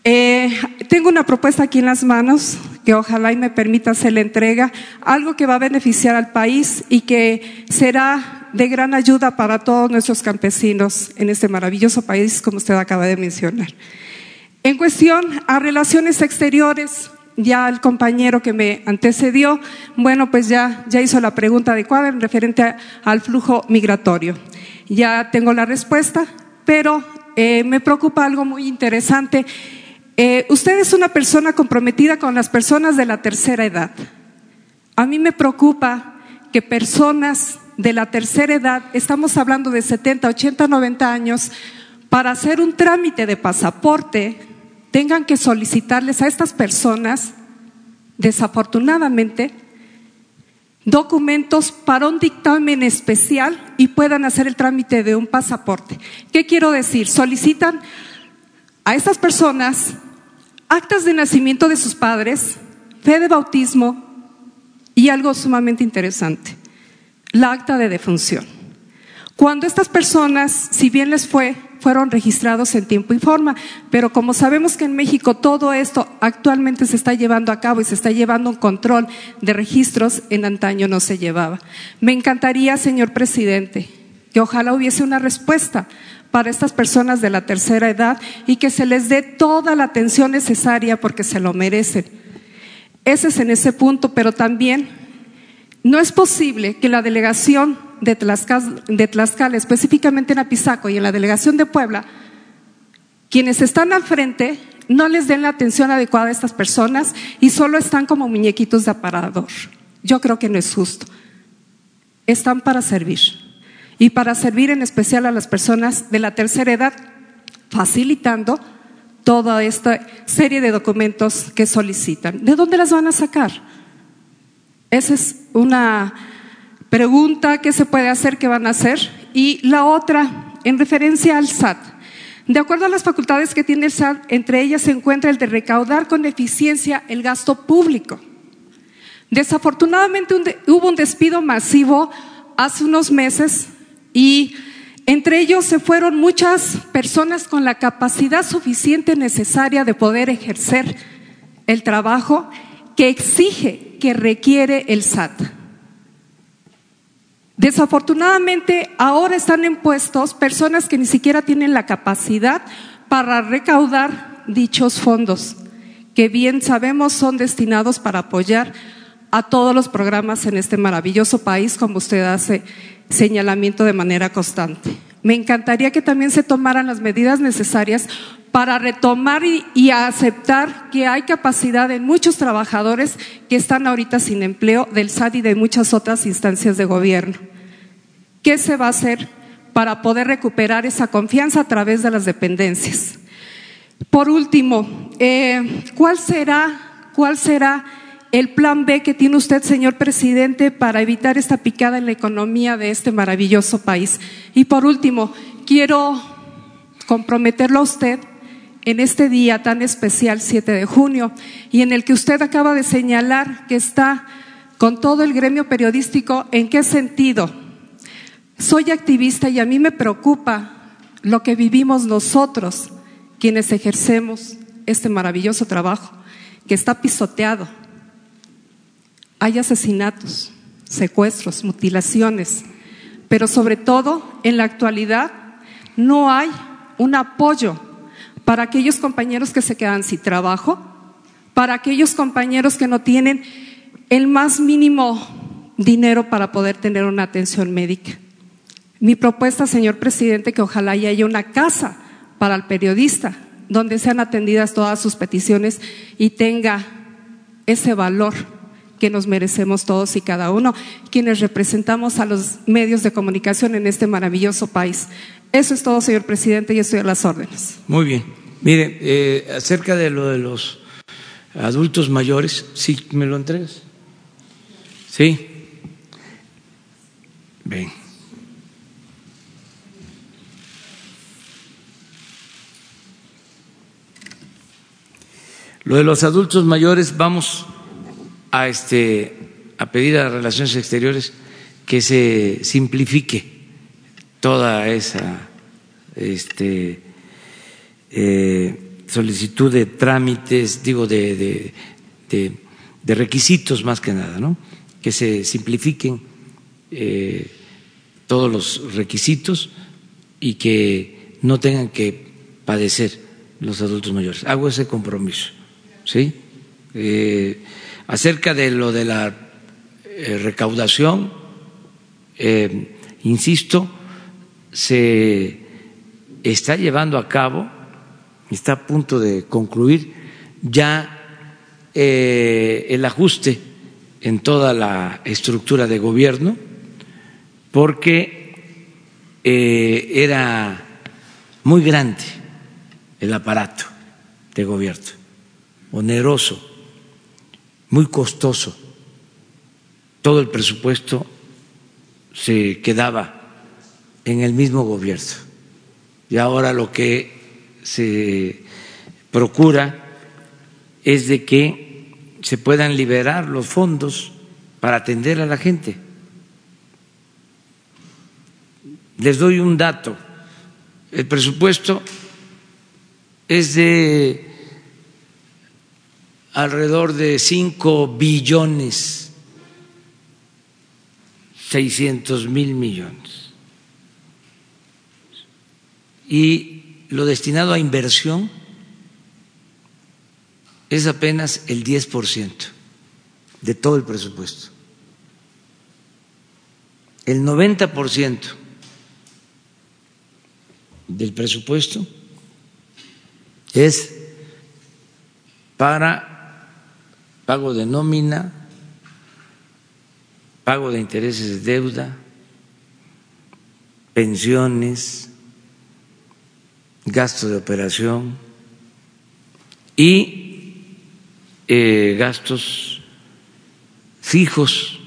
Eh, tengo una propuesta aquí en las manos que ojalá y me permita hacer la entrega, algo que va a beneficiar al país y que será de gran ayuda para todos nuestros campesinos en este maravilloso país, como usted acaba de mencionar. En cuestión a relaciones exteriores, ya el compañero que me antecedió, bueno, pues ya, ya hizo la pregunta adecuada en referente al flujo migratorio. Ya tengo la respuesta, pero eh, me preocupa algo muy interesante eh, usted es una persona comprometida con las personas de la tercera edad. A mí me preocupa que personas de la tercera edad, estamos hablando de 70, 80, 90 años, para hacer un trámite de pasaporte, tengan que solicitarles a estas personas, desafortunadamente, documentos para un dictamen especial y puedan hacer el trámite de un pasaporte. ¿Qué quiero decir? Solicitan a estas personas actas de nacimiento de sus padres, fe de bautismo y algo sumamente interesante, la acta de defunción. Cuando estas personas, si bien les fue, fueron registrados en tiempo y forma, pero como sabemos que en México todo esto actualmente se está llevando a cabo y se está llevando un control de registros, en antaño no se llevaba. Me encantaría, señor presidente, que ojalá hubiese una respuesta para estas personas de la tercera edad y que se les dé toda la atención necesaria porque se lo merecen. Ese es en ese punto, pero también no es posible que la delegación de Tlaxcala, específicamente en Apizaco y en la delegación de Puebla, quienes están al frente no les den la atención adecuada a estas personas y solo están como muñequitos de aparador. Yo creo que no es justo. Están para servir y para servir en especial a las personas de la tercera edad, facilitando toda esta serie de documentos que solicitan. ¿De dónde las van a sacar? Esa es una pregunta que se puede hacer, que van a hacer. Y la otra, en referencia al SAT. De acuerdo a las facultades que tiene el SAT, entre ellas se encuentra el de recaudar con eficiencia el gasto público. Desafortunadamente hubo un despido masivo hace unos meses y entre ellos se fueron muchas personas con la capacidad suficiente necesaria de poder ejercer el trabajo que exige, que requiere el SAT. Desafortunadamente, ahora están en puestos personas que ni siquiera tienen la capacidad para recaudar dichos fondos, que bien sabemos son destinados para apoyar a todos los programas en este maravilloso país, como usted hace señalamiento de manera constante. Me encantaría que también se tomaran las medidas necesarias para retomar y, aceptar que hay capacidad en muchos trabajadores que están ahorita sin empleo del SAT y de muchas otras instancias de gobierno. ¿Qué se va a hacer para poder recuperar esa confianza a través de las dependencias? Por último, eh, ¿cuál será, cuál será el plan B que tiene usted, señor presidente, para evitar esta picada en la economía de este maravilloso país. Y por último, quiero comprometerlo a usted en este día tan especial, 7 de junio, y en el que usted acaba de señalar que está con todo el gremio periodístico, ¿en qué sentido? Soy activista y a mí me preocupa lo que vivimos nosotros, quienes ejercemos este maravilloso trabajo, que está pisoteado. Hay asesinatos, secuestros, mutilaciones, pero sobre todo en la actualidad no hay un apoyo para aquellos compañeros que se quedan sin trabajo, para aquellos compañeros que no tienen el más mínimo dinero para poder tener una atención médica. Mi propuesta, señor presidente, que ojalá haya una casa para el periodista donde sean atendidas todas sus peticiones y tenga ese valor que nos merecemos todos y cada uno, quienes representamos a los medios de comunicación en este maravilloso país. Eso es todo, señor presidente, y estoy a las órdenes. Muy bien. Mire, eh, acerca de lo de los adultos mayores, ¿sí me lo entregas? ¿Sí? Ven. Lo de los adultos mayores, vamos a, este, a pedir a Relaciones Exteriores que se simplifique toda esa este, eh, solicitud de trámites, digo, de, de, de, requisitos más que nada, ¿no? Que se simplifiquen eh, todos los requisitos y que no tengan que padecer los adultos mayores. Hago ese compromiso. ¿sí? Eh, acerca de lo de la eh, recaudación, eh, insisto, se está llevando a cabo, está a punto de concluir ya el ajuste en toda la estructura de gobierno, porque era muy grande el aparato de gobierno oneroso, muy costoso. Todo el presupuesto se quedaba en el mismo gobierno. Y ahora lo que se procura es de que se puedan liberar los fondos para atender a la gente. Les doy un dato. El presupuesto es de alrededor de 5 billones 600 mil millones. Y lo destinado a inversión es apenas el 10% de todo el presupuesto. El 90% del presupuesto es para pago de nómina, pago de intereses de deuda, pensiones, gasto de operación y eh, gastos fijos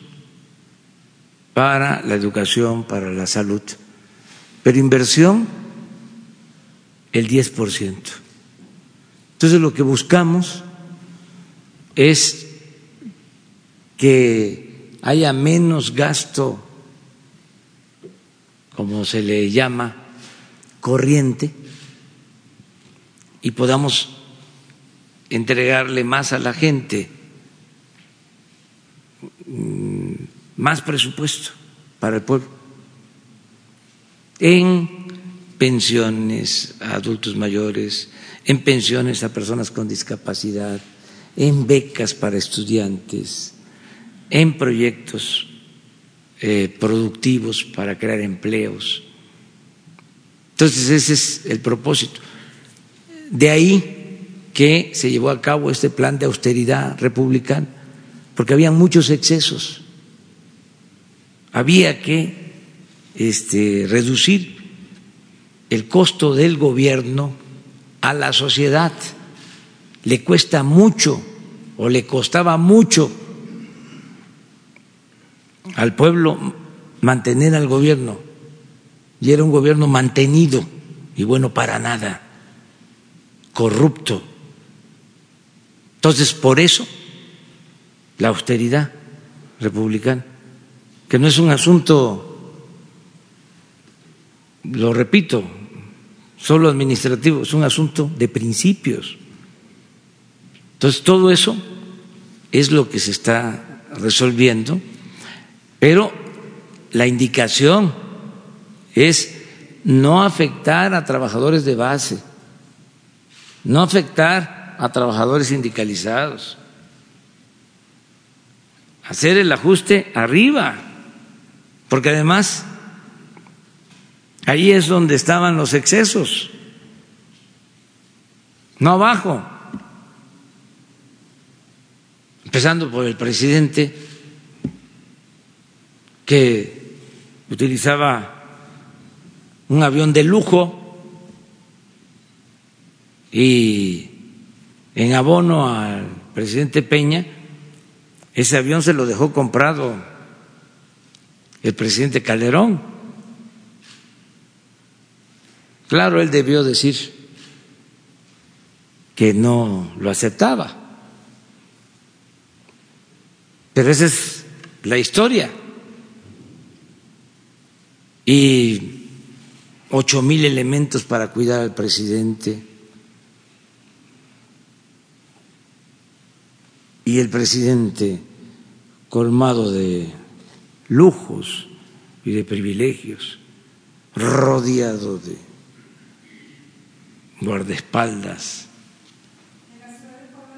para la educación, para la salud, pero inversión el 10%. Entonces lo que buscamos es que haya menos gasto, como se le llama, corriente, y podamos entregarle más a la gente, mm, más presupuesto para el pueblo, en pensiones a adultos mayores, en pensiones a personas con discapacidad, en becas para estudiantes, en proyectos eh, productivos para crear empleos. Entonces ese es el propósito. De ahí que se llevó a cabo este plan de austeridad republicana, porque había muchos excesos. Había que este, reducir el costo del gobierno a la sociedad le cuesta mucho o le costaba mucho al pueblo mantener al gobierno y era un gobierno mantenido y bueno para nada, corrupto. Entonces, por eso la austeridad republicana, que no es un asunto, lo repito, solo administrativo, es un asunto de principios. Entonces, todo eso es lo que se está resolviendo, pero la indicación es no afectar a trabajadores de base, no afectar a trabajadores sindicalizados, hacer el ajuste arriba, porque además ahí es donde estaban los excesos, no abajo empezando por el presidente que utilizaba un avión de lujo y en abono al presidente Peña, ese avión se lo dejó comprado el presidente Calderón. Claro, él debió decir que no lo aceptaba pero esa es la historia. Y ocho mil elementos para cuidar al presidente. Y el presidente colmado de lujos y de privilegios, rodeado de guardaespaldas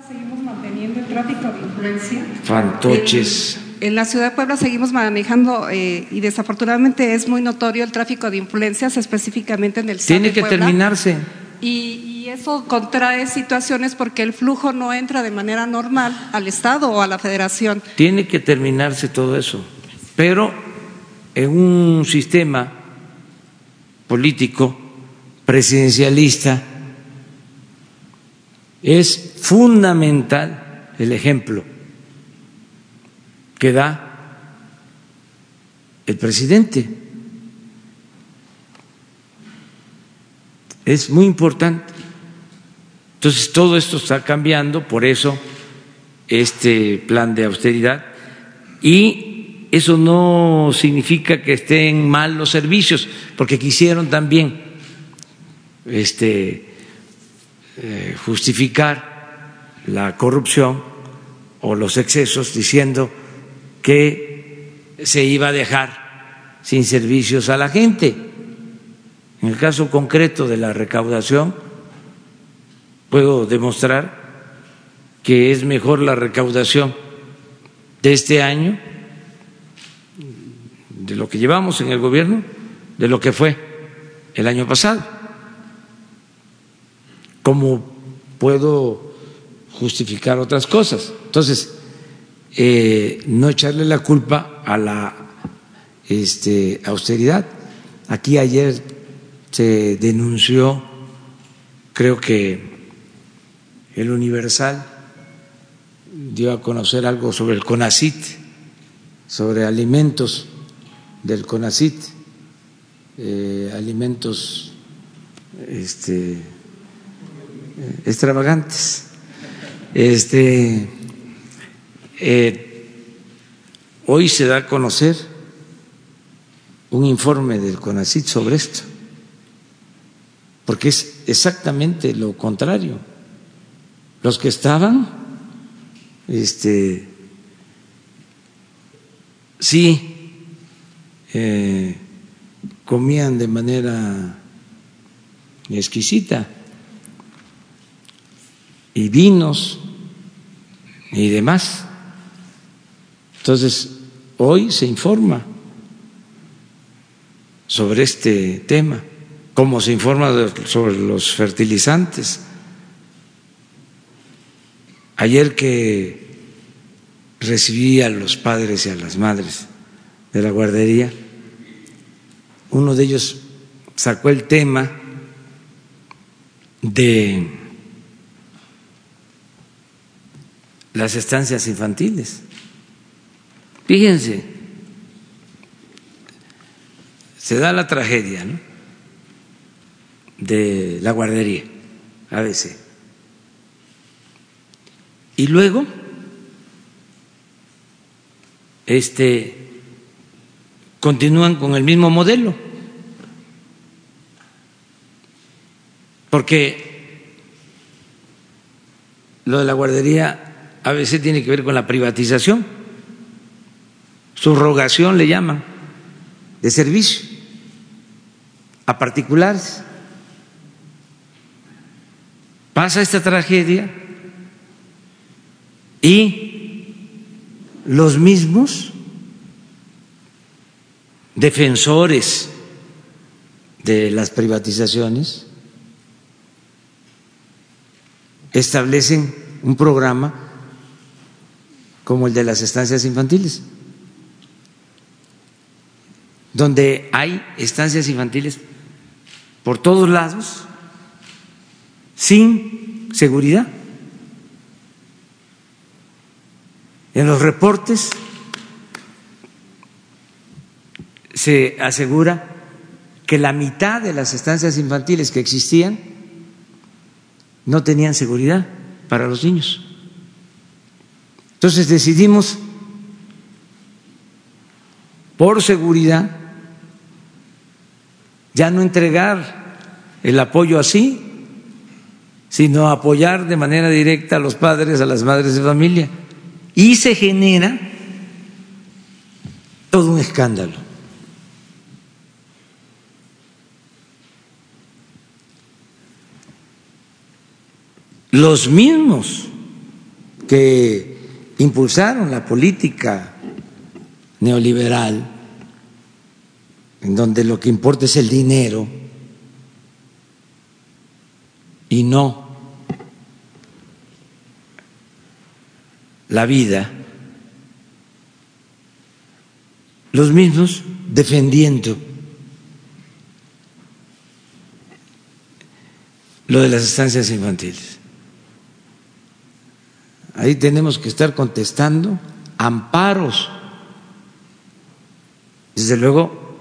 seguimos manteniendo el tráfico de influencia. Fantoches. En, la ciudad de Puebla seguimos manejando eh, y desafortunadamente es muy notorio el tráfico de influencias, específicamente en el Tiene que terminarse. Y, eso contrae situaciones porque el flujo no entra de manera normal al Estado o a la Federación. Tiene que terminarse todo eso. Pero en un sistema político presidencialista, es fundamental el ejemplo que da el presidente. Es muy importante. Entonces, todo esto está cambiando, por eso este plan de austeridad. Y eso no significa que estén mal los servicios, porque quisieron también este, eh, justificar la corrupción o los excesos diciendo que se iba a dejar sin servicios a la gente. En el caso concreto de la recaudación, puedo demostrar que es mejor la recaudación de este año, de lo que llevamos en el gobierno, de lo que fue el año pasado como puedo justificar otras cosas. Entonces, eh, no echarle la culpa a la este, austeridad. Aquí ayer se denunció, creo que el Universal dio a conocer algo sobre el CONACIT, sobre alimentos del CONACIT, eh, alimentos este, extravagantes. Este, eh, hoy se da a conocer un informe del CONACIT sobre esto, porque es exactamente lo contrario. Los que estaban, este, sí, eh, comían de manera exquisita y vinos y demás. Entonces, hoy se informa sobre este tema, como se informa sobre los fertilizantes. Ayer que recibí a los padres y a las madres de la guardería, uno de ellos sacó el tema de las estancias infantiles. Fíjense, se da la tragedia de la guardería, ABC. Y luego, este, continúan con el mismo modelo, porque lo de la guardería a veces tiene que ver con la privatización, subrogación le llaman, de servicio a particulares. Pasa esta tragedia y los mismos defensores de las privatizaciones establecen un programa como el de las estancias infantiles, donde hay estancias infantiles por todos lados sin seguridad. En los reportes se asegura que la mitad de las estancias infantiles que existían no tenían seguridad para los niños. Entonces decidimos, por seguridad, ya no entregar el apoyo así, sino apoyar de manera directa a los padres, a las madres de familia. Y se genera todo un escándalo. Los mismos que impulsaron la política neoliberal, en donde lo que importa es el dinero y no la vida, los mismos defendiendo lo de las estancias infantiles. Ahí tenemos que estar contestando amparos, desde luego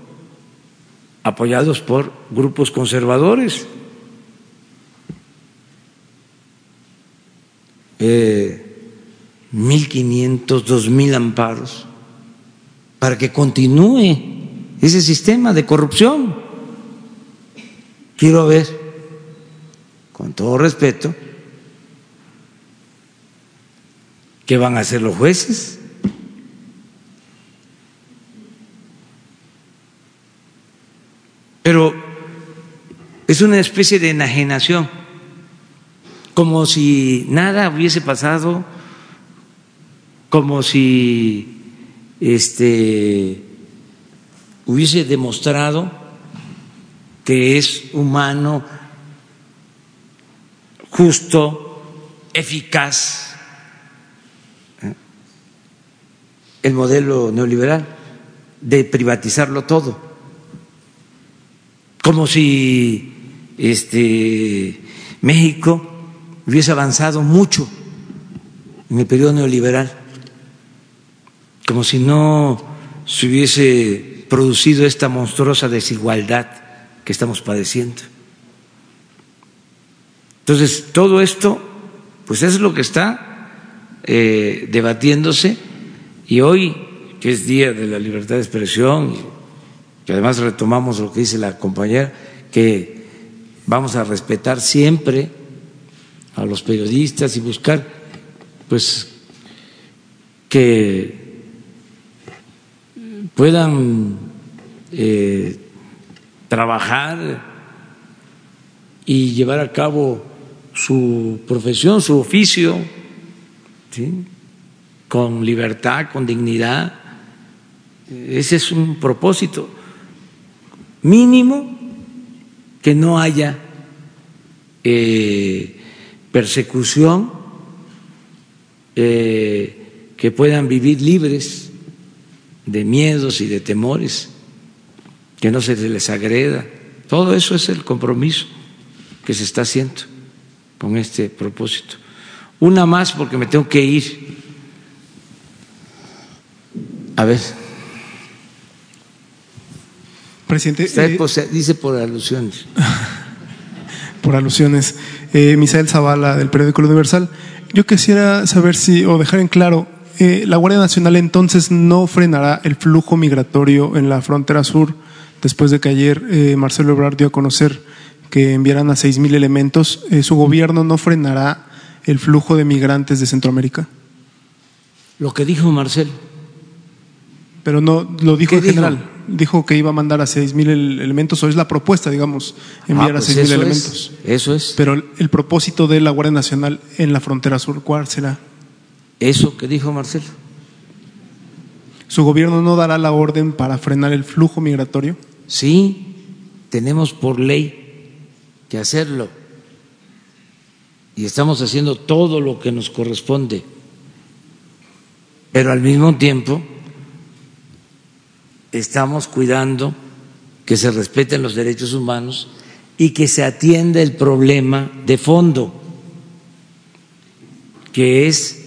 apoyados por grupos conservadores. Eh, 1.500, 2.000 amparos para que continúe ese sistema de corrupción. Quiero ver, con todo respeto, qué van a hacer los jueces. Pero es una especie de enajenación, como si nada hubiese pasado como si este, hubiese demostrado que es humano, justo, eficaz ¿eh? El modelo neoliberal de privatizarlo todo, como si este, México hubiese avanzado mucho en el periodo neoliberal como si no se hubiese producido esta monstruosa desigualdad que estamos padeciendo. Entonces, todo esto, pues es lo que está eh, debatiéndose y hoy, que es Día de la Libertad de Expresión, que además retomamos lo que dice la compañera, que vamos a respetar siempre a los periodistas y buscar, pues, que puedan eh, trabajar y llevar a cabo su profesión, su oficio, con libertad, con dignidad. Ese es un propósito mínimo que no haya eh, persecución, eh, que puedan vivir libres de miedos y de temores, que no se les agreda. Todo eso es el compromiso que se está haciendo con este propósito. Una más porque me tengo que ir. A ver. Presidente. Eh, dice por alusiones. por alusiones. Eh, Misael Zavala, del periódico Universal. Yo quisiera saber si, o dejar en claro, eh, la Guardia Nacional entonces no frenará el flujo migratorio en la frontera sur, después de que ayer eh, Marcelo Ebrard dio a conocer que enviarán a seis mil elementos. Eh, ¿Su gobierno no frenará el flujo de migrantes de Centroamérica? Lo que dijo Marcelo. Pero no lo dijo ¿Qué en general. Dijo que iba a mandar a seis mil elementos, o es la propuesta, digamos, enviar Ah, a pues seis mil eso es, elementos. Eso es. Pero el, el propósito de la Guardia Nacional en la frontera sur, ¿cuál será? Eso que dijo Marcelo. ¿Su gobierno no dará la orden para frenar el flujo migratorio? Sí, tenemos por ley que hacerlo. Y estamos haciendo todo lo que nos corresponde. Pero al mismo tiempo estamos cuidando que se respeten los derechos humanos y que se atienda el problema de fondo, que es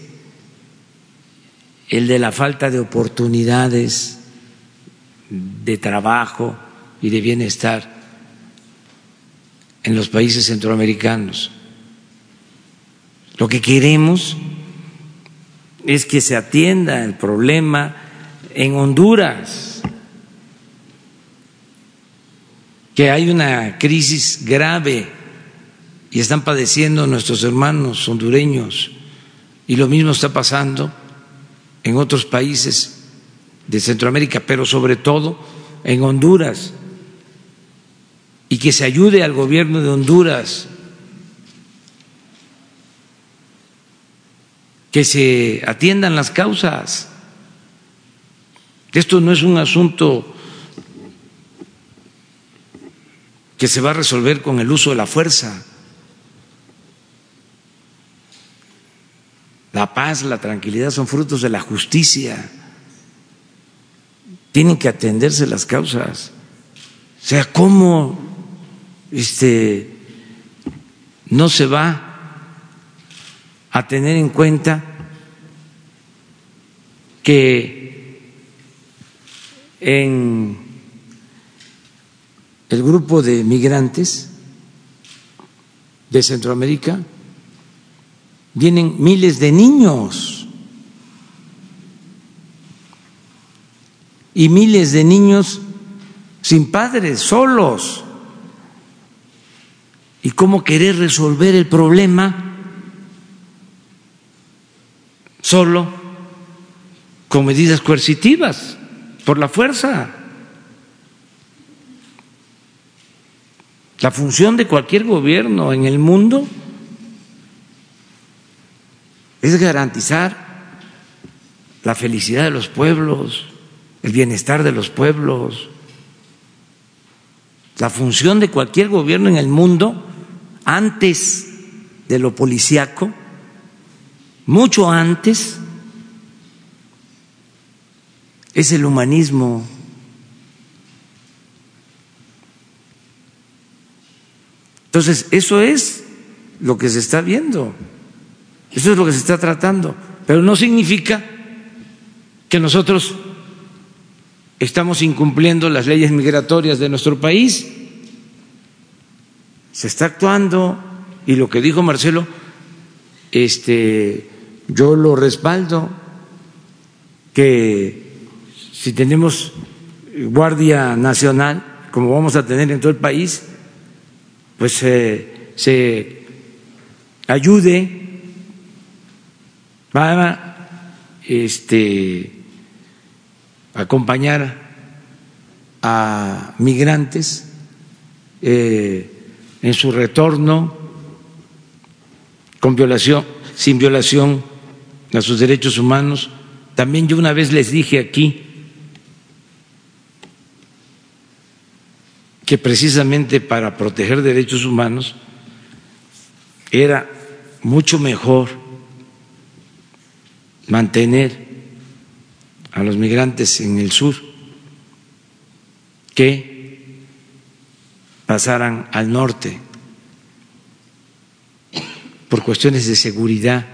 el de la falta de oportunidades de trabajo y de bienestar en los países centroamericanos. Lo que queremos es que se atienda el problema en Honduras, que hay una crisis grave y están padeciendo nuestros hermanos hondureños. Y lo mismo está pasando en otros países de Centroamérica, pero sobre todo en Honduras, y que se ayude al gobierno de Honduras, que se atiendan las causas. Esto no es un asunto que se va a resolver con el uso de la fuerza. La paz, la tranquilidad son frutos de la justicia. Tienen que atenderse las causas. O sea, ¿cómo este, no se va a tener en cuenta que en el grupo de migrantes de Centroamérica vienen miles de niños y miles de niños sin padres, solos. ¿Y cómo querer resolver el problema solo con medidas coercitivas, por la fuerza? La función de cualquier gobierno en el mundo es garantizar la felicidad de los pueblos, el bienestar de los pueblos. La función de cualquier gobierno en el mundo, antes de lo policiaco, mucho antes, es el humanismo. Entonces, eso es lo que se está viendo, eso es lo que se está tratando, pero no significa que nosotros estamos incumpliendo las leyes migratorias de nuestro país. Se está actuando y lo que dijo Marcelo, este, yo lo respaldo, que si tenemos Guardia Nacional, como vamos a tener en todo el país, pues eh, se ayude para este, acompañar a migrantes eh, en su retorno con violación, sin violación a sus derechos humanos. También yo una vez les dije aquí que precisamente para proteger derechos humanos era mucho mejor mantener a los migrantes en el sur que pasaran al norte por cuestiones de seguridad,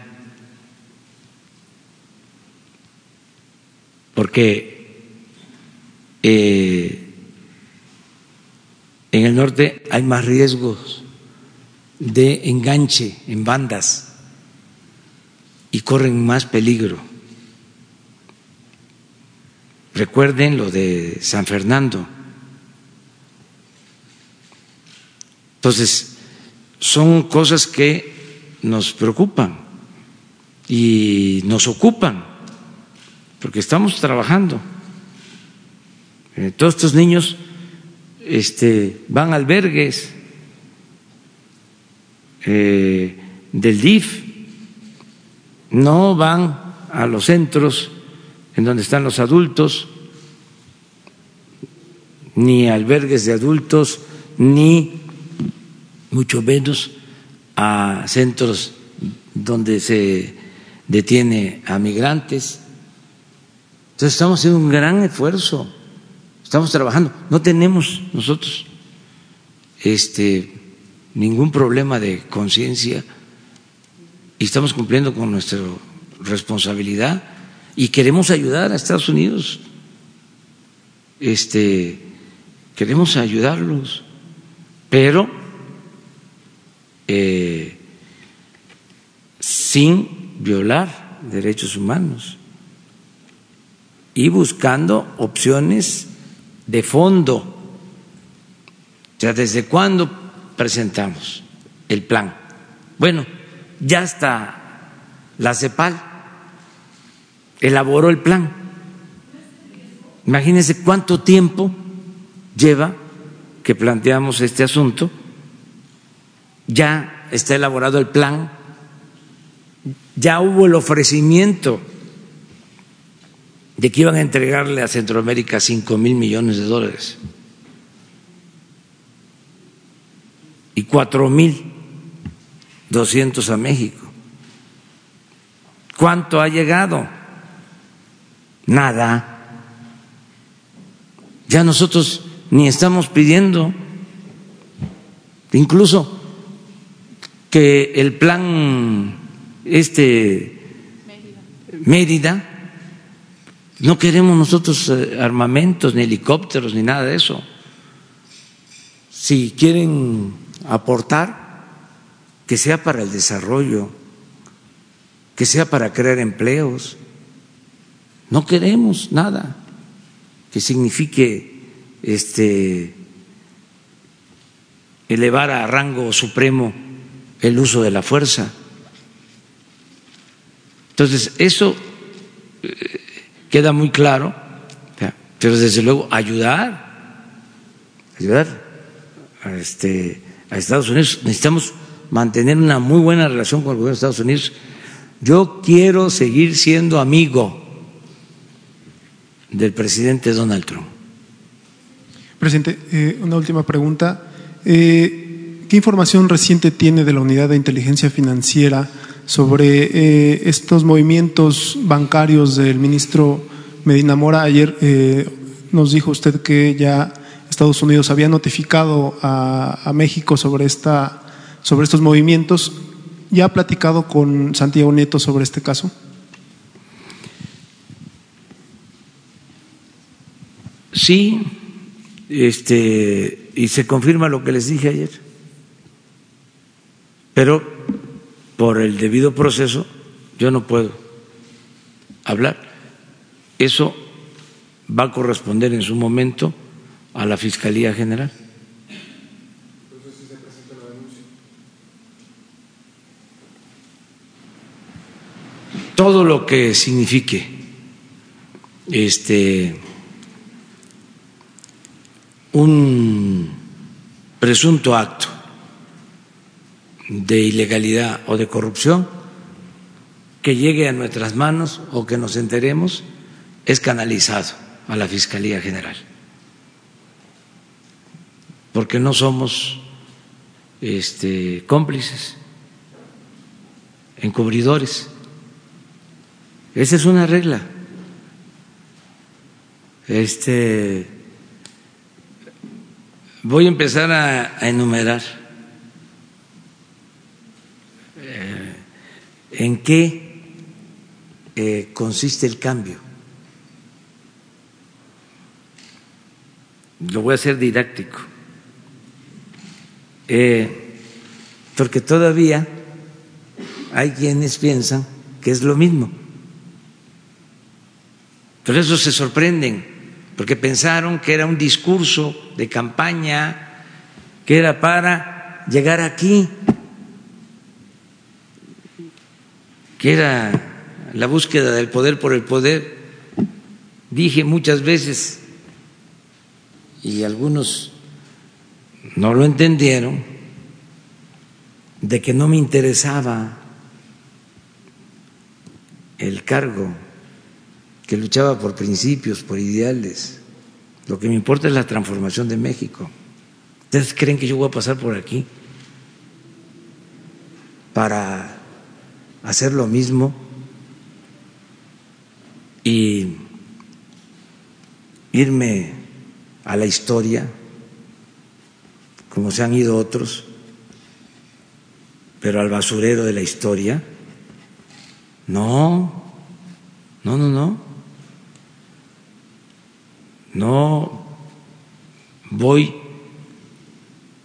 porque eh, en el norte hay más riesgos de enganche en bandas y corren más peligro. Recuerden lo de San Fernando. Entonces, son cosas que nos preocupan y nos ocupan, porque estamos trabajando. Eh, todos estos niños este, van a albergues eh, del DIF, no van a los centros en donde están los adultos, ni albergues de adultos, ni mucho menos a centros donde se detiene a migrantes. Entonces estamos haciendo un gran esfuerzo, estamos trabajando, no tenemos nosotros este ningún problema de conciencia y estamos cumpliendo con nuestra responsabilidad y queremos ayudar a Estados Unidos. Este queremos ayudarlos, pero eh, sin violar derechos humanos y buscando opciones de fondo. O sea, ¿desde cuándo presentamos el plan? Bueno, ya está la CEPAL elaboró el plan. Imagínense cuánto tiempo lleva que planteamos este asunto. Ya está elaborado el plan, ya hubo el ofrecimiento de que iban a entregarle a Centroamérica cinco mil millones de dólares y cuatro mil doscientos a México. ¿Cuánto ha llegado? Nada. Ya nosotros ni estamos pidiendo, incluso que el plan este Mérida, no queremos nosotros eh, armamentos, ni helicópteros, ni nada de eso. Si quieren aportar, que sea para el desarrollo, que sea para crear empleos. No queremos nada que signifique este elevar a rango supremo el uso de la fuerza. Entonces, eso eh, queda muy claro, pero desde luego ayudar, ayudar a, este, a Estados Unidos. Necesitamos mantener una muy buena relación con el gobierno de Estados Unidos. Yo quiero seguir siendo amigo del presidente Donald Trump. Presidente, eh, una última pregunta. Eh, ¿Qué información reciente tiene de la unidad de inteligencia financiera sobre eh, estos movimientos bancarios del ministro Medina Mora? Ayer nos dijo usted que ya Estados Unidos había notificado a, a México sobre esta sobre estos movimientos. ¿Ya ha platicado con Santiago Nieto sobre este caso? Sí, este, y se confirma lo que les dije ayer. Pero por el debido proceso yo no puedo hablar. Eso va a corresponder en su momento a la Fiscalía General. todo lo que signifique este un presunto acto de ilegalidad o de corrupción que llegue a nuestras manos o que nos enteremos es canalizado a la Fiscalía General. Porque no somos este, cómplices, encubridores. Esa es una regla. Este voy a empezar a, enumerar ¿En qué eh, consiste el cambio? Lo voy a hacer didáctico, eh, porque todavía hay quienes piensan que es lo mismo. Por eso se sorprenden, porque pensaron que era un discurso de campaña, que era para llegar aquí. Que era la búsqueda del poder por el poder. Dije muchas veces, y algunos no lo entendieron, de que no me interesaba el cargo, que luchaba por principios, por ideales. Lo que me importa es la transformación de México. ¿Ustedes creen que yo voy a pasar por aquí para hacer lo mismo y irme a la historia como se han ido otros, pero al basurero de la historia? No, no, no, no. No voy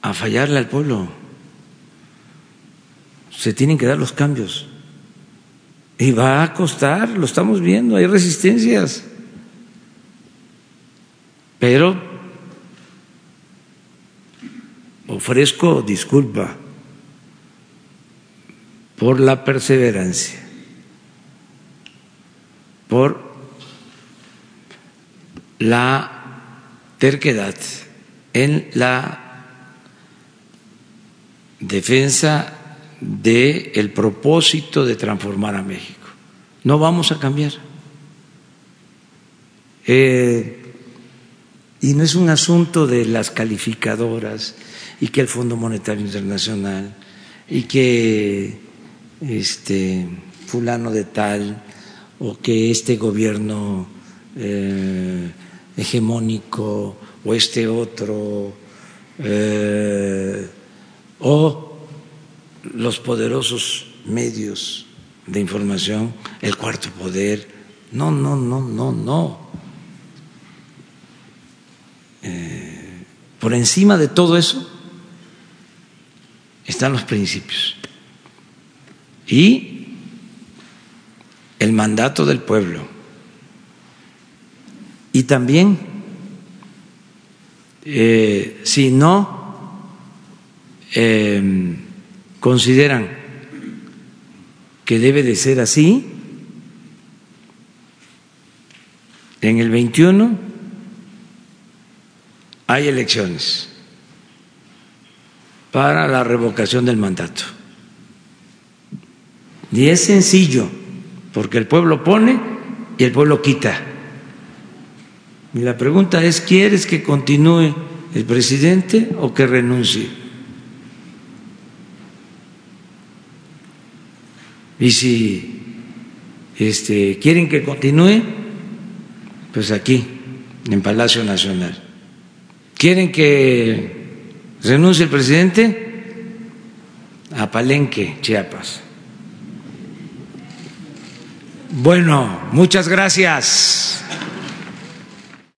a fallarle al pueblo. Se tienen que dar los cambios. Y va a costar, lo estamos viendo, hay resistencias. Pero ofrezco disculpa por la perseverancia por la terquedad en la defensa del el propósito de transformar a México. No vamos a cambiar. Eh, y no es un asunto de las calificadoras y que el Fondo Monetario Internacional y que este fulano de tal o que este gobierno eh, hegemónico o este otro eh, o los poderosos medios de información, el cuarto poder. No, no, no, no, no. Eh, por encima de todo eso están los principios. Y el mandato del pueblo. Y también, eh, si no eh, consideran que debe de ser así, en el 21 hay elecciones para la revocación del mandato. Y es sencillo porque el pueblo pone y el pueblo quita. Y la pregunta es, ¿quieres que continúe el presidente o que renuncie? Y si este, quieren que continúe, pues aquí, en Palacio Nacional. ¿Quieren que renuncie el presidente? A Palenque, Chiapas. Bueno, muchas gracias.